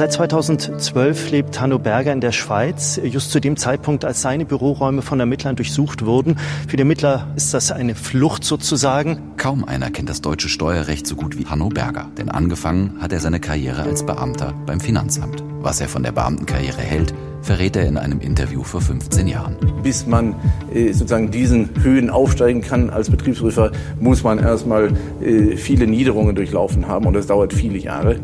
Seit 2012 lebt Hanno Berger in der Schweiz, just zu dem Zeitpunkt, als seine Büroräume von Ermittlern durchsucht wurden. Für die Ermittler ist das eine Flucht sozusagen. Kaum einer kennt das deutsche Steuerrecht so gut wie Hanno Berger, denn angefangen hat er seine Karriere als Beamter beim Finanzamt. Was er von der Beamtenkarriere hält, verrät er in einem Interview vor 15 Jahren. Bis man äh, sozusagen diesen Höhen aufsteigen kann als Betriebsprüfer, muss man erstmal äh, viele Niederungen durchlaufen haben und das dauert viele Jahre.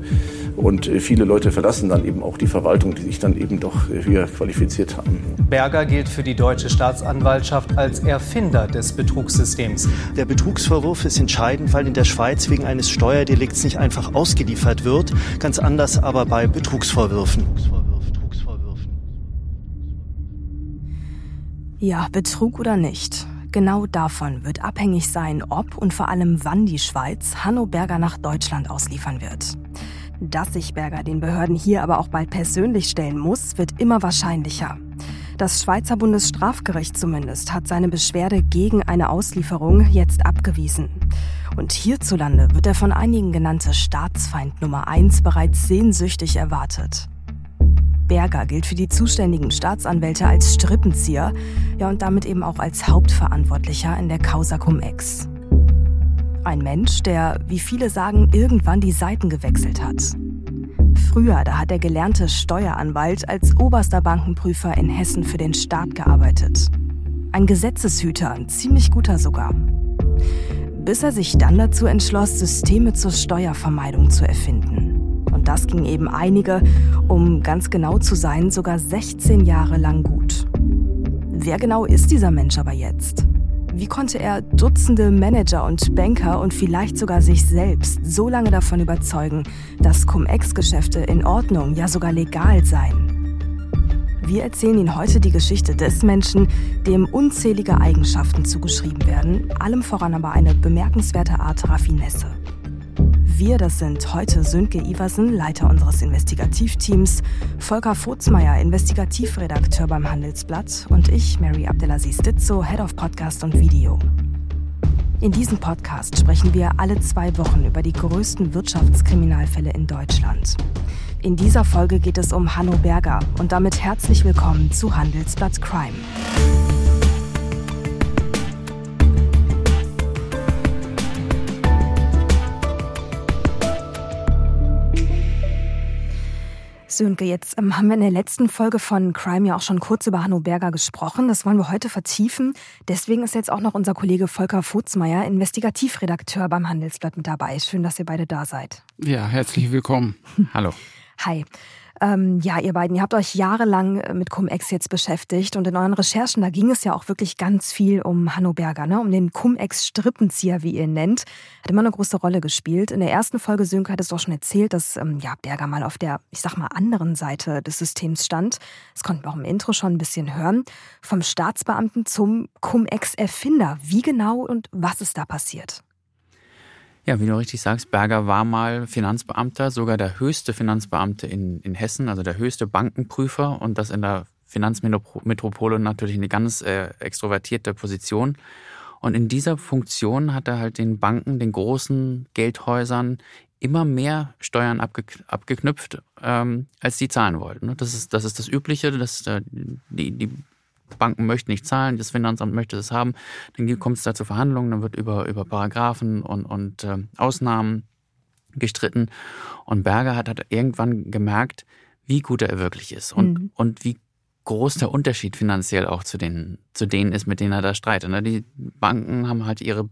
Und äh, viele Leute verlassen dann eben auch die Verwaltung, die sich dann eben doch äh, höher qualifiziert haben. Berger gilt für die deutsche Staatsanwaltschaft als Erfinder des Betrugssystems. Der Betrugsvorwurf ist entscheidend, weil in der Schweiz wegen eines Steuerdelikts nicht einfach ausgeliefert wird. Ganz anders aber bei Betrugsvorwürfen. Ja, Betrug oder nicht. Genau davon wird abhängig sein, ob und vor allem wann die Schweiz Hanno Berger nach Deutschland ausliefern wird. Dass sich Berger den Behörden hier aber auch bald persönlich stellen muss, wird immer wahrscheinlicher. Das Schweizer Bundesstrafgericht zumindest hat seine Beschwerde gegen eine Auslieferung jetzt abgewiesen. Und hierzulande wird der von einigen genannte Staatsfeind Nummer 1 bereits sehnsüchtig erwartet. Berger gilt für die zuständigen Staatsanwälte als Strippenzieher, ja und damit eben auch als Hauptverantwortlicher in der Causa Cum-Ex. Ein Mensch, der, wie viele sagen, irgendwann die Seiten gewechselt hat. Früher, da hat der gelernte Steueranwalt als oberster Bankenprüfer in Hessen für den Staat gearbeitet. Ein Gesetzeshüter, ein ziemlich guter sogar. Bis er sich dann dazu entschloss, Systeme zur Steuervermeidung zu erfinden. Und das ging eben einige, um ganz genau zu sein, sogar 16 Jahre lang gut. Wer genau ist dieser Mensch aber jetzt? Wie konnte er Dutzende Manager und Banker und vielleicht sogar sich selbst so lange davon überzeugen, dass Cum-Ex-Geschäfte in Ordnung, ja sogar legal seien? Wir erzählen Ihnen heute die Geschichte des Menschen, dem unzählige Eigenschaften zugeschrieben werden, allem voran aber eine bemerkenswerte Art Raffinesse. Wir, das sind heute Sönke Iversen, Leiter unseres Investigativteams, Volker Vozmeier, Investigativredakteur beim Handelsblatt und ich, Mary Abdelaziz Ditzo, Head of Podcast und Video. In diesem Podcast sprechen wir alle zwei Wochen über die größten Wirtschaftskriminalfälle in Deutschland. In dieser Folge geht es um Hanno Berger und damit herzlich willkommen zu Handelsblatt Crime. Sönke, jetzt ähm, haben wir in der letzten Folge von Crime ja auch schon kurz über Hanno Berger gesprochen. Das wollen wir heute vertiefen. Deswegen ist jetzt auch noch unser Kollege Volker Futzmeier, Investigativredakteur beim Handelsblatt mit dabei. Schön, dass ihr beide da seid. Ja, herzlich willkommen. Hallo. Hi. Ähm, ja, ihr beiden, ihr habt euch jahrelang äh, mit Cum-Ex jetzt beschäftigt und in euren Recherchen, da ging es ja auch wirklich ganz viel um Hanno Berger, ne? um den Cum-Ex-Strippenzieher, wie ihr ihn nennt. Hat immer eine große Rolle gespielt. In der ersten Folge, Sönke, hat es doch schon erzählt, dass ähm, ja, Berger mal auf der, ich sag mal, anderen Seite des Systems stand. Das konnten wir auch im Intro schon ein bisschen hören. Vom Staatsbeamten zum Cum-Ex-Erfinder. Wie genau und was ist da passiert? Ja, wie du richtig sagst, Berger war mal Finanzbeamter, sogar der höchste Finanzbeamte in, in Hessen, also der höchste Bankenprüfer und das in der Finanzmetropole natürlich eine ganz äh, extrovertierte Position. Und in dieser Funktion hat er halt den Banken, den großen Geldhäusern immer mehr Steuern abge abgeknüpft, ähm, als die zahlen wollten. Das ist das, ist das Übliche, dass äh, die, die Banken möchten nicht zahlen, das Finanzamt möchte es haben, dann kommt es da zu Verhandlungen, dann wird über, über Paragraphen und, und äh, Ausnahmen gestritten. Und Berger hat, hat irgendwann gemerkt, wie gut er wirklich ist und, mhm. und wie groß der Unterschied finanziell auch zu, den, zu denen ist, mit denen er da streitet. Ne? Die Banken haben halt ihre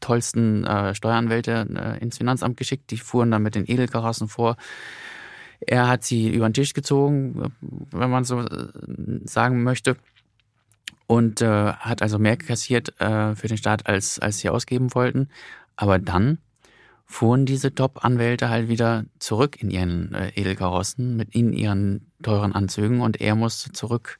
tollsten äh, Steueranwälte äh, ins Finanzamt geschickt, die fuhren dann mit den Edelkarossen vor. Er hat sie über den Tisch gezogen, wenn man so äh, sagen möchte und äh, hat also mehr kassiert äh, für den Staat, als, als sie ausgeben wollten. Aber dann fuhren diese Top-Anwälte halt wieder zurück in ihren äh, Edelkarossen mit in ihren teuren Anzügen und er musste zurück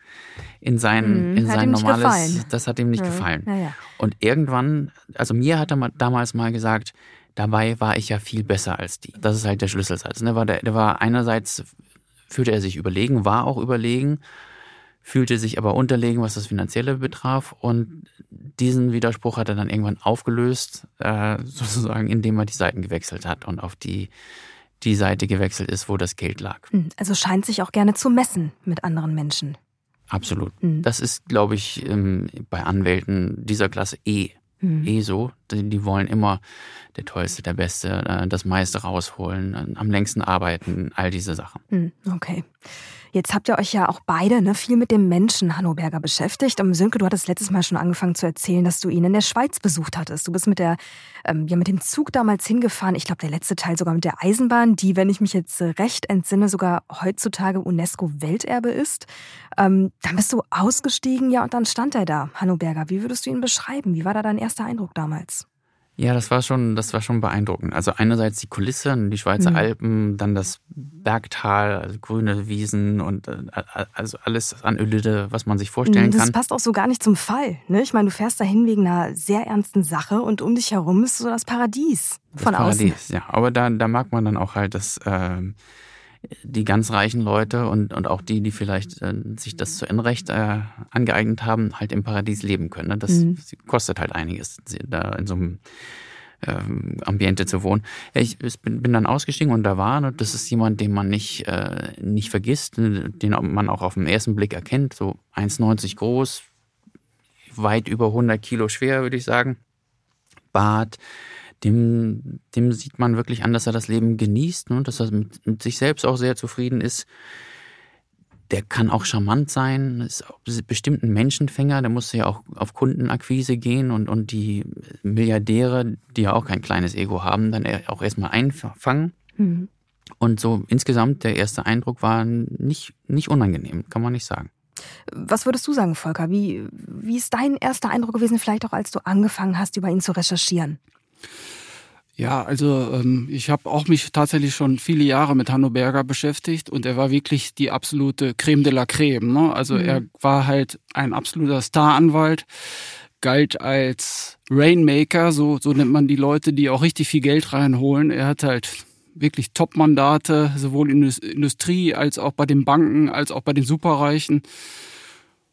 in sein, mhm, in sein normales. Das hat ihm nicht ja. gefallen. Ja, ja. Und irgendwann, also mir hat er damals mal gesagt, dabei war ich ja viel besser als die. Das ist halt der Schlüsselsatz. Ne? Der, der war einerseits fühlte er sich überlegen, war auch überlegen, fühlte sich aber unterlegen, was das Finanzielle betraf. Und diesen Widerspruch hat er dann irgendwann aufgelöst, äh, sozusagen, indem er die Seiten gewechselt hat und auf die die Seite gewechselt ist, wo das Geld lag. Hm, also scheint sich auch gerne zu messen mit anderen Menschen. Absolut. Mhm. Das ist, glaube ich, ähm, bei Anwälten dieser Klasse eh, mhm. eh so. Die, wollen immer der Tollste, der Beste, äh, das meiste rausholen, äh, am längsten arbeiten, all diese Sachen. Mhm. Okay. Jetzt habt ihr euch ja auch beide ne, viel mit dem Menschen Hanno Berger beschäftigt. Und Sönke, du hattest letztes Mal schon angefangen zu erzählen, dass du ihn in der Schweiz besucht hattest. Du bist mit, der, ähm, ja, mit dem Zug damals hingefahren. Ich glaube, der letzte Teil sogar mit der Eisenbahn, die, wenn ich mich jetzt recht entsinne, sogar heutzutage UNESCO-Welterbe ist. Ähm, dann bist du ausgestiegen, ja, und dann stand er da, Hanno Berger. Wie würdest du ihn beschreiben? Wie war da dein erster Eindruck damals? Ja, das war schon, das war schon beeindruckend. Also einerseits die Kulisse, die Schweizer mhm. Alpen, dann das Bergtal, also grüne Wiesen und äh, also alles an Ödide, was man sich vorstellen das kann. Das passt auch so gar nicht zum Fall. Ne? Ich meine, du fährst dahin wegen einer sehr ernsten Sache und um dich herum ist so das Paradies das von Paradies, außen. ja. Aber da, da mag man dann auch halt das. Äh, die ganz reichen Leute und, und auch die, die vielleicht äh, sich das zu Unrecht äh, angeeignet haben, halt im Paradies leben können. Ne? Das mhm. kostet halt einiges, da in so einem ähm, Ambiente zu wohnen. Ja, ich bin, bin, dann ausgestiegen und da war, ne, das ist jemand, den man nicht, äh, nicht vergisst, ne, den man auch auf den ersten Blick erkennt, so 1,90 groß, weit über 100 Kilo schwer, würde ich sagen. Bart, dem, dem sieht man wirklich an, dass er das Leben genießt, ne? dass er mit, mit sich selbst auch sehr zufrieden ist. Der kann auch charmant sein, ist bestimmt ein Menschenfänger, der muss ja auch auf Kundenakquise gehen und, und die Milliardäre, die ja auch kein kleines Ego haben, dann auch erstmal einfangen. Mhm. Und so insgesamt der erste Eindruck war nicht, nicht unangenehm, kann man nicht sagen. Was würdest du sagen, Volker? Wie, wie ist dein erster Eindruck gewesen, vielleicht auch als du angefangen hast, über ihn zu recherchieren? Ja, also ähm, ich habe auch mich tatsächlich schon viele Jahre mit Hanno Berger beschäftigt und er war wirklich die absolute Creme de la Creme. Ne? Also mhm. er war halt ein absoluter Staranwalt, galt als Rainmaker, so, so nennt man die Leute, die auch richtig viel Geld reinholen. Er hat halt wirklich Top-Mandate, sowohl in der Industrie als auch bei den Banken, als auch bei den Superreichen.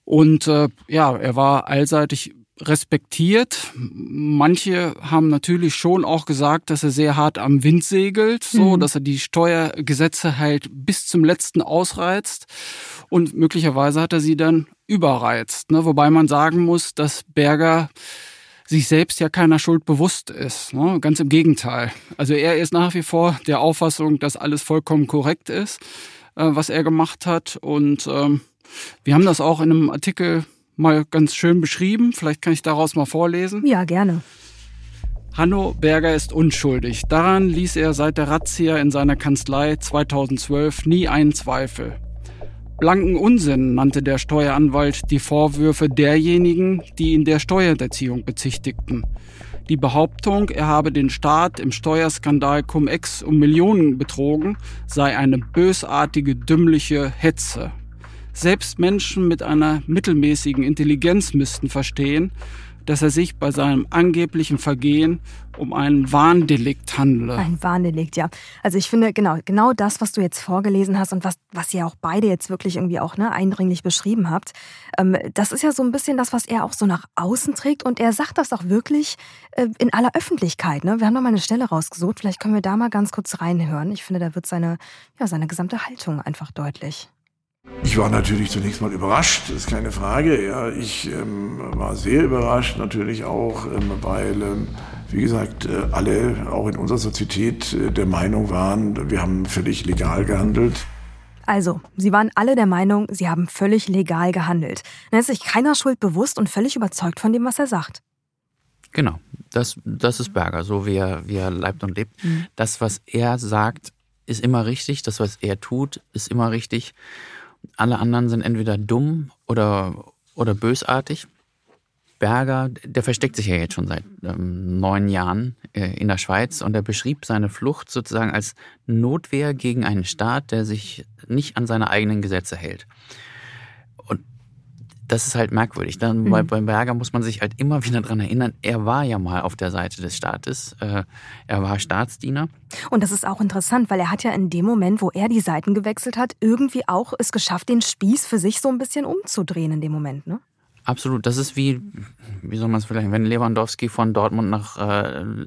Und äh, ja, er war allseitig respektiert. Manche haben natürlich schon auch gesagt, dass er sehr hart am Wind segelt, so, mhm. dass er die Steuergesetze halt bis zum letzten ausreizt und möglicherweise hat er sie dann überreizt. Ne? Wobei man sagen muss, dass Berger sich selbst ja keiner Schuld bewusst ist. Ne? Ganz im Gegenteil. Also er ist nach wie vor der Auffassung, dass alles vollkommen korrekt ist, äh, was er gemacht hat. Und ähm, wir haben das auch in einem Artikel mal ganz schön beschrieben. Vielleicht kann ich daraus mal vorlesen. Ja, gerne. Hanno Berger ist unschuldig. Daran ließ er seit der Razzia in seiner Kanzlei 2012 nie einen Zweifel. Blanken Unsinn nannte der Steueranwalt die Vorwürfe derjenigen, die ihn der Steuererziehung bezichtigten. Die Behauptung, er habe den Staat im Steuerskandal Cum-Ex um Millionen betrogen, sei eine bösartige, dümmliche Hetze. Selbst Menschen mit einer mittelmäßigen Intelligenz müssten verstehen, dass er sich bei seinem angeblichen Vergehen um einen Warndelikt handle. Ein Warndelikt, ja. Also ich finde genau, genau das, was du jetzt vorgelesen hast und was, was ihr auch beide jetzt wirklich irgendwie auch ne, eindringlich beschrieben habt, ähm, das ist ja so ein bisschen das, was er auch so nach außen trägt und er sagt das auch wirklich äh, in aller Öffentlichkeit. Ne? Wir haben noch mal eine Stelle rausgesucht, vielleicht können wir da mal ganz kurz reinhören. Ich finde, da wird seine, ja, seine gesamte Haltung einfach deutlich. Ich war natürlich zunächst mal überrascht, das ist keine Frage. Ja, ich ähm, war sehr überrascht natürlich auch, ähm, weil, ähm, wie gesagt, äh, alle auch in unserer Sozietät äh, der Meinung waren, wir haben völlig legal gehandelt. Also, sie waren alle der Meinung, sie haben völlig legal gehandelt. Dann ist sich keiner Schuld bewusst und völlig überzeugt von dem, was er sagt. Genau, das, das ist Berger, so wie er, wie er leibt und lebt. Mhm. Das, was er sagt, ist immer richtig. Das, was er tut, ist immer richtig. Alle anderen sind entweder dumm oder, oder bösartig. Berger, der versteckt sich ja jetzt schon seit ähm, neun Jahren äh, in der Schweiz und er beschrieb seine Flucht sozusagen als Notwehr gegen einen Staat, der sich nicht an seine eigenen Gesetze hält das ist halt merkwürdig. Dann mhm. bei, beim Berger muss man sich halt immer wieder dran erinnern, er war ja mal auf der Seite des Staates. Äh, er war Staatsdiener. Und das ist auch interessant, weil er hat ja in dem Moment, wo er die Seiten gewechselt hat, irgendwie auch es geschafft, den Spieß für sich so ein bisschen umzudrehen in dem Moment, ne? Absolut. Das ist wie, wie soll man es vielleicht, wenn Lewandowski von Dortmund nach äh,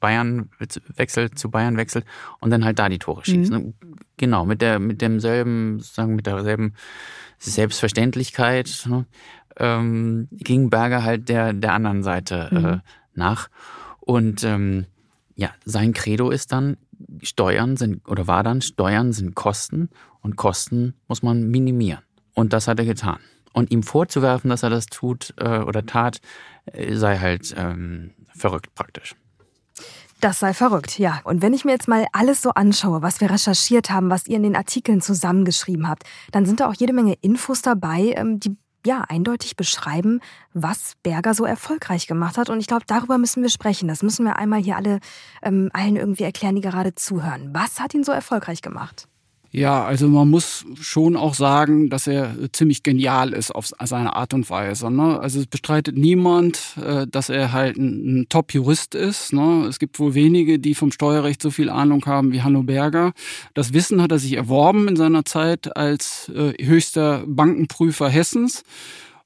Bayern wechselt, zu Bayern wechselt und dann halt da die Tore schießt. Mhm. Ne? Genau, mit der, mit demselben, sozusagen mit derselben Selbstverständlichkeit ne? ähm, ging Berger halt der, der anderen Seite äh, mhm. äh, nach. Und ähm, ja, sein Credo ist dann, Steuern sind, oder war dann, Steuern sind Kosten und Kosten muss man minimieren. Und das hat er getan. Und ihm vorzuwerfen, dass er das tut äh, oder tat, äh, sei halt ähm, verrückt praktisch. Das sei verrückt, ja. Und wenn ich mir jetzt mal alles so anschaue, was wir recherchiert haben, was ihr in den Artikeln zusammengeschrieben habt, dann sind da auch jede Menge Infos dabei, ähm, die ja eindeutig beschreiben, was Berger so erfolgreich gemacht hat. Und ich glaube, darüber müssen wir sprechen. Das müssen wir einmal hier alle ähm, allen irgendwie erklären, die gerade zuhören. Was hat ihn so erfolgreich gemacht? Ja, also man muss schon auch sagen, dass er ziemlich genial ist auf seine Art und Weise. Ne? Also es bestreitet niemand, äh, dass er halt ein, ein Top-Jurist ist. Ne? Es gibt wohl wenige, die vom Steuerrecht so viel Ahnung haben wie Hanno Berger. Das Wissen hat er sich erworben in seiner Zeit als äh, höchster Bankenprüfer Hessens.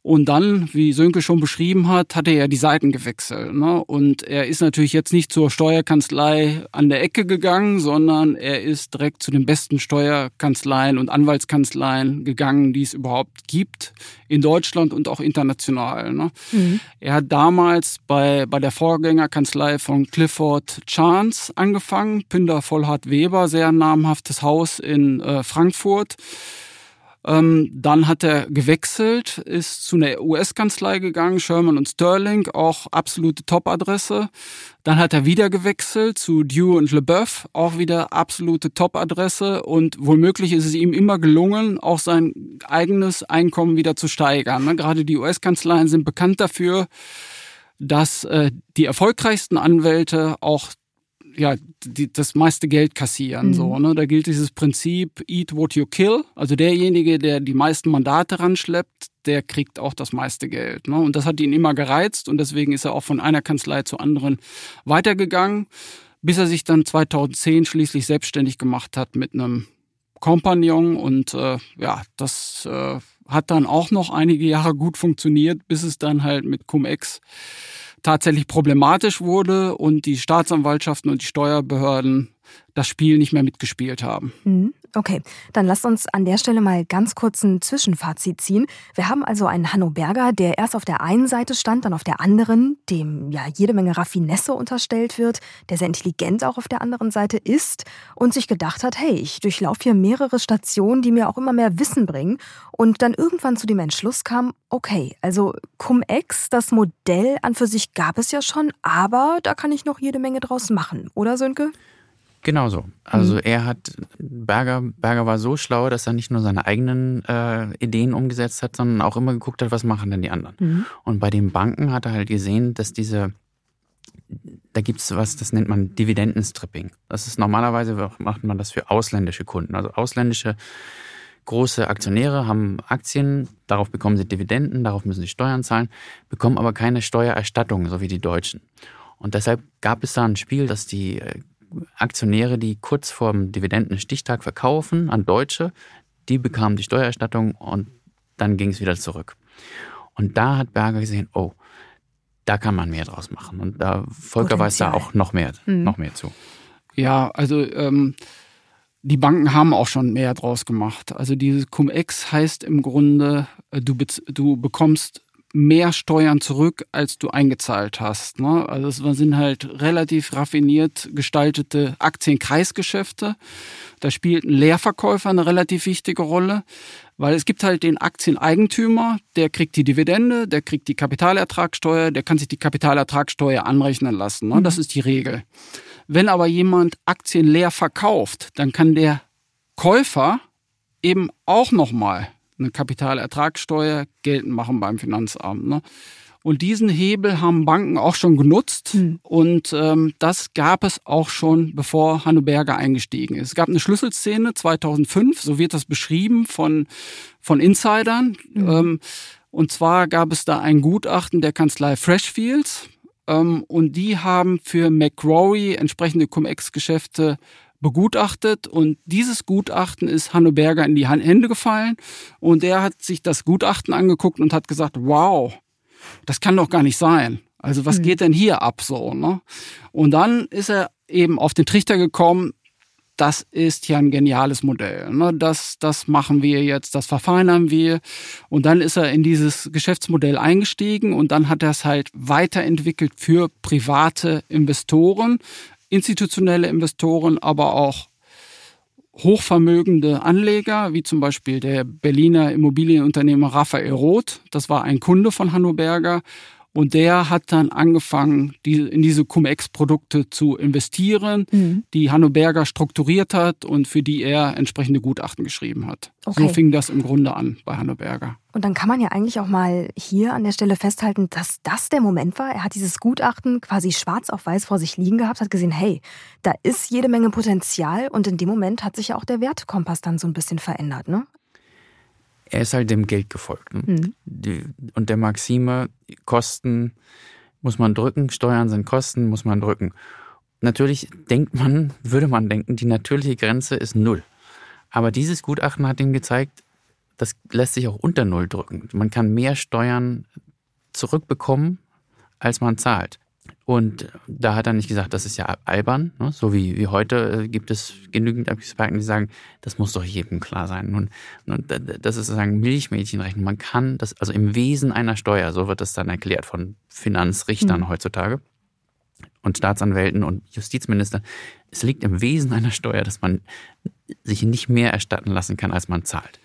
Und dann, wie Sönke schon beschrieben hat, hat er ja die Seiten gewechselt. Ne? Und er ist natürlich jetzt nicht zur Steuerkanzlei an der Ecke gegangen, sondern er ist direkt zu den besten Steuerkanzleien und Anwaltskanzleien gegangen, die es überhaupt gibt in Deutschland und auch international. Ne? Mhm. Er hat damals bei, bei der Vorgängerkanzlei von Clifford Chance angefangen, Pünder Vollhart Weber, sehr namhaftes Haus in äh, Frankfurt. Ähm, dann hat er gewechselt, ist zu einer US-Kanzlei gegangen, Sherman und Sterling, auch absolute Top-Adresse. Dann hat er wieder gewechselt zu Dew und LeBeuf, auch wieder absolute Top-Adresse. Und womöglich ist es ihm immer gelungen, auch sein eigenes Einkommen wieder zu steigern. Ne? Gerade die US-Kanzleien sind bekannt dafür, dass äh, die erfolgreichsten Anwälte auch ja, die, das meiste Geld kassieren. Mhm. So, ne? Da gilt dieses Prinzip Eat what you kill. Also derjenige, der die meisten Mandate ranschleppt, der kriegt auch das meiste Geld. Ne? Und das hat ihn immer gereizt und deswegen ist er auch von einer Kanzlei zur anderen weitergegangen, bis er sich dann 2010 schließlich selbstständig gemacht hat mit einem Kompagnon und äh, ja, das äh, hat dann auch noch einige Jahre gut funktioniert, bis es dann halt mit Cum-Ex tatsächlich problematisch wurde und die Staatsanwaltschaften und die Steuerbehörden das Spiel nicht mehr mitgespielt haben. Mhm. Okay, dann lasst uns an der Stelle mal ganz kurz ein Zwischenfazit ziehen. Wir haben also einen Hanno Berger, der erst auf der einen Seite stand, dann auf der anderen, dem ja jede Menge Raffinesse unterstellt wird, der sehr intelligent auch auf der anderen Seite ist und sich gedacht hat, hey, ich durchlaufe hier mehrere Stationen, die mir auch immer mehr Wissen bringen und dann irgendwann zu dem Entschluss kam, okay, also Cum-Ex, das Modell an für sich gab es ja schon, aber da kann ich noch jede Menge draus machen, oder Sönke? Genau so. Also mhm. er hat, Berger, Berger war so schlau, dass er nicht nur seine eigenen äh, Ideen umgesetzt hat, sondern auch immer geguckt hat, was machen denn die anderen. Mhm. Und bei den Banken hat er halt gesehen, dass diese, da gibt es was, das nennt man Dividendenstripping. Das ist normalerweise, macht man das für ausländische Kunden. Also ausländische große Aktionäre haben Aktien, darauf bekommen sie Dividenden, darauf müssen sie Steuern zahlen, bekommen aber keine Steuererstattung, so wie die Deutschen. Und deshalb gab es da ein Spiel, dass die äh, Aktionäre, die kurz vor dem Dividendenstichtag verkaufen an Deutsche, die bekamen die Steuererstattung und dann ging es wieder zurück. Und da hat Berger gesehen, oh, da kann man mehr draus machen. Und da Volker weiß da auch noch mehr, mhm. noch mehr zu. Ja, also ähm, die Banken haben auch schon mehr draus gemacht. Also dieses Cum-Ex heißt im Grunde, äh, du, du bekommst mehr Steuern zurück, als du eingezahlt hast. Ne? Also es sind halt relativ raffiniert gestaltete Aktienkreisgeschäfte. Da spielt ein Leerverkäufer eine relativ wichtige Rolle, weil es gibt halt den Aktieneigentümer, der kriegt die Dividende, der kriegt die Kapitalertragssteuer, der kann sich die Kapitalertragssteuer anrechnen lassen. Ne? Das mhm. ist die Regel. Wenn aber jemand Aktien leer verkauft, dann kann der Käufer eben auch nochmal eine Kapitalertragssteuer geltend machen beim Finanzamt. Ne? Und diesen Hebel haben Banken auch schon genutzt. Mhm. Und ähm, das gab es auch schon, bevor Hanno Berger eingestiegen ist. Es gab eine Schlüsselszene 2005, so wird das beschrieben von, von Insidern. Mhm. Ähm, und zwar gab es da ein Gutachten der Kanzlei Freshfields. Ähm, und die haben für McRory entsprechende Cum-Ex-Geschäfte begutachtet und dieses Gutachten ist Hanno Berger in die Hände gefallen und er hat sich das Gutachten angeguckt und hat gesagt, wow, das kann doch gar nicht sein. Also was mhm. geht denn hier ab so? Ne? Und dann ist er eben auf den Trichter gekommen, das ist ja ein geniales Modell. Ne? Das, das machen wir jetzt, das verfeinern wir. Und dann ist er in dieses Geschäftsmodell eingestiegen und dann hat er es halt weiterentwickelt für private Investoren, institutionelle Investoren, aber auch hochvermögende Anleger, wie zum Beispiel der Berliner Immobilienunternehmer Raphael Roth. Das war ein Kunde von Hanno Berger. Und der hat dann angefangen, die, in diese Cum-Ex-Produkte zu investieren, mhm. die Hanno Berger strukturiert hat und für die er entsprechende Gutachten geschrieben hat. Okay. So fing das im Grunde an bei Hanno Berger. Und dann kann man ja eigentlich auch mal hier an der Stelle festhalten, dass das der Moment war. Er hat dieses Gutachten quasi schwarz auf weiß vor sich liegen gehabt, hat gesehen, hey, da ist jede Menge Potenzial und in dem Moment hat sich ja auch der Wertkompass dann so ein bisschen verändert, ne? Er ist halt dem Geld gefolgt. Mhm. und der Maxime, Kosten muss man drücken, Steuern sind Kosten, muss man drücken. Natürlich denkt man, würde man denken, die natürliche Grenze ist null. Aber dieses Gutachten hat ihm gezeigt, das lässt sich auch unter null drücken. Man kann mehr Steuern zurückbekommen, als man zahlt. Und da hat er nicht gesagt, das ist ja albern. Ne? So wie, wie heute äh, gibt es genügend Experten, die sagen, das muss doch jedem klar sein. Und, und das ist sozusagen Milchmädchenrechnung. Man kann das, also im Wesen einer Steuer, so wird das dann erklärt von Finanzrichtern mhm. heutzutage und Staatsanwälten und Justizministern. Es liegt im Wesen einer Steuer, dass man sich nicht mehr erstatten lassen kann, als man zahlt.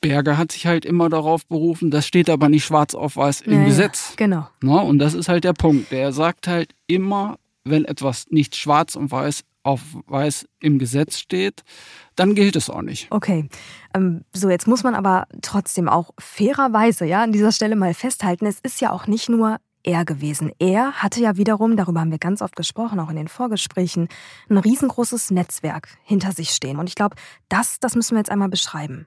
Berger hat sich halt immer darauf berufen, das steht aber nicht schwarz auf weiß im ja, Gesetz. genau. Na, und das ist halt der Punkt. Der sagt halt immer, wenn etwas nicht schwarz und weiß auf weiß im Gesetz steht, dann gilt es auch nicht. Okay. Ähm, so, jetzt muss man aber trotzdem auch fairerweise ja an dieser Stelle mal festhalten, es ist ja auch nicht nur er gewesen. Er hatte ja wiederum, darüber haben wir ganz oft gesprochen, auch in den Vorgesprächen, ein riesengroßes Netzwerk hinter sich stehen. Und ich glaube, das, das müssen wir jetzt einmal beschreiben.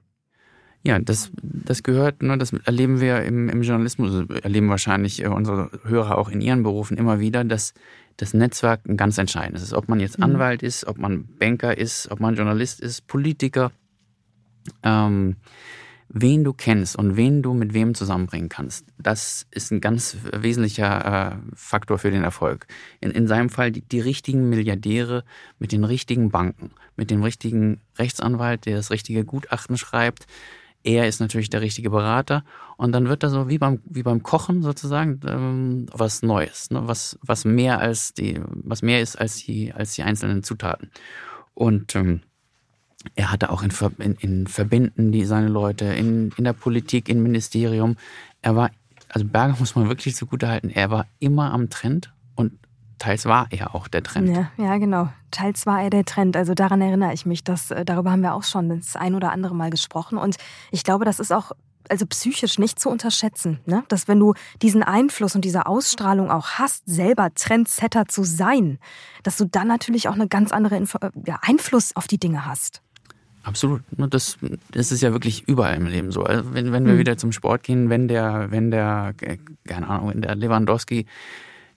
Ja, das, das gehört, ne, das erleben wir im, im Journalismus, also erleben wahrscheinlich äh, unsere Hörer auch in ihren Berufen immer wieder, dass das Netzwerk ein ganz entscheidendes ist. Ob man jetzt mhm. Anwalt ist, ob man Banker ist, ob man Journalist ist, Politiker, ähm, wen du kennst und wen du mit wem zusammenbringen kannst, das ist ein ganz wesentlicher äh, Faktor für den Erfolg. In, in seinem Fall die, die richtigen Milliardäre mit den richtigen Banken, mit dem richtigen Rechtsanwalt, der das richtige Gutachten schreibt, er ist natürlich der richtige Berater und dann wird da so wie beim, wie beim Kochen sozusagen ähm, was Neues, ne? was, was mehr als die, was mehr ist als die, als die einzelnen Zutaten. Und ähm, er hatte auch in, in, in Verbänden die seine Leute, in, in der Politik, im Ministerium. Er war, also Berger muss man wirklich zugute halten, er war immer am Trend und teils war er auch der Trend. Ja, ja, genau. Teils war er der Trend. Also daran erinnere ich mich. Dass, äh, darüber haben wir auch schon das ein oder andere Mal gesprochen. Und ich glaube, das ist auch also psychisch nicht zu unterschätzen, ne? dass wenn du diesen Einfluss und diese Ausstrahlung auch hast, selber Trendsetter zu sein, dass du dann natürlich auch eine ganz andere Info ja, Einfluss auf die Dinge hast. Absolut. Das, das ist ja wirklich überall im Leben so. Also wenn, wenn wir mhm. wieder zum Sport gehen, wenn der, wenn der, äh, keine Ahnung, wenn der Lewandowski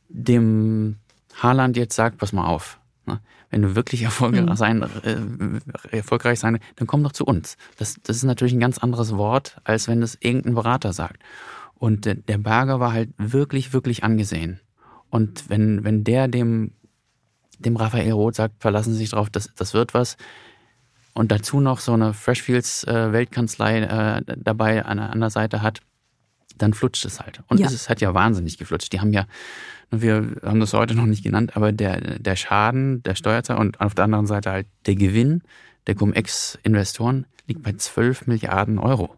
dem Haaland jetzt sagt, pass mal auf, ne? wenn du wirklich erfolgreich mhm. sein, äh, erfolgreich sein, dann komm doch zu uns. Das, das ist natürlich ein ganz anderes Wort, als wenn es irgendein Berater sagt. Und der, der Berger war halt wirklich, wirklich angesehen. Und wenn, wenn der dem, dem Raphael Roth sagt, verlassen Sie sich drauf, das, das wird was, und dazu noch so eine Freshfields äh, Weltkanzlei äh, dabei an, an der Seite hat, dann flutscht es halt. Und ja. es hat ja wahnsinnig geflutscht. Die haben ja wir haben das heute noch nicht genannt, aber der, der Schaden der Steuerzahler und auf der anderen Seite halt der Gewinn der Cum-Ex-Investoren liegt bei 12 Milliarden Euro.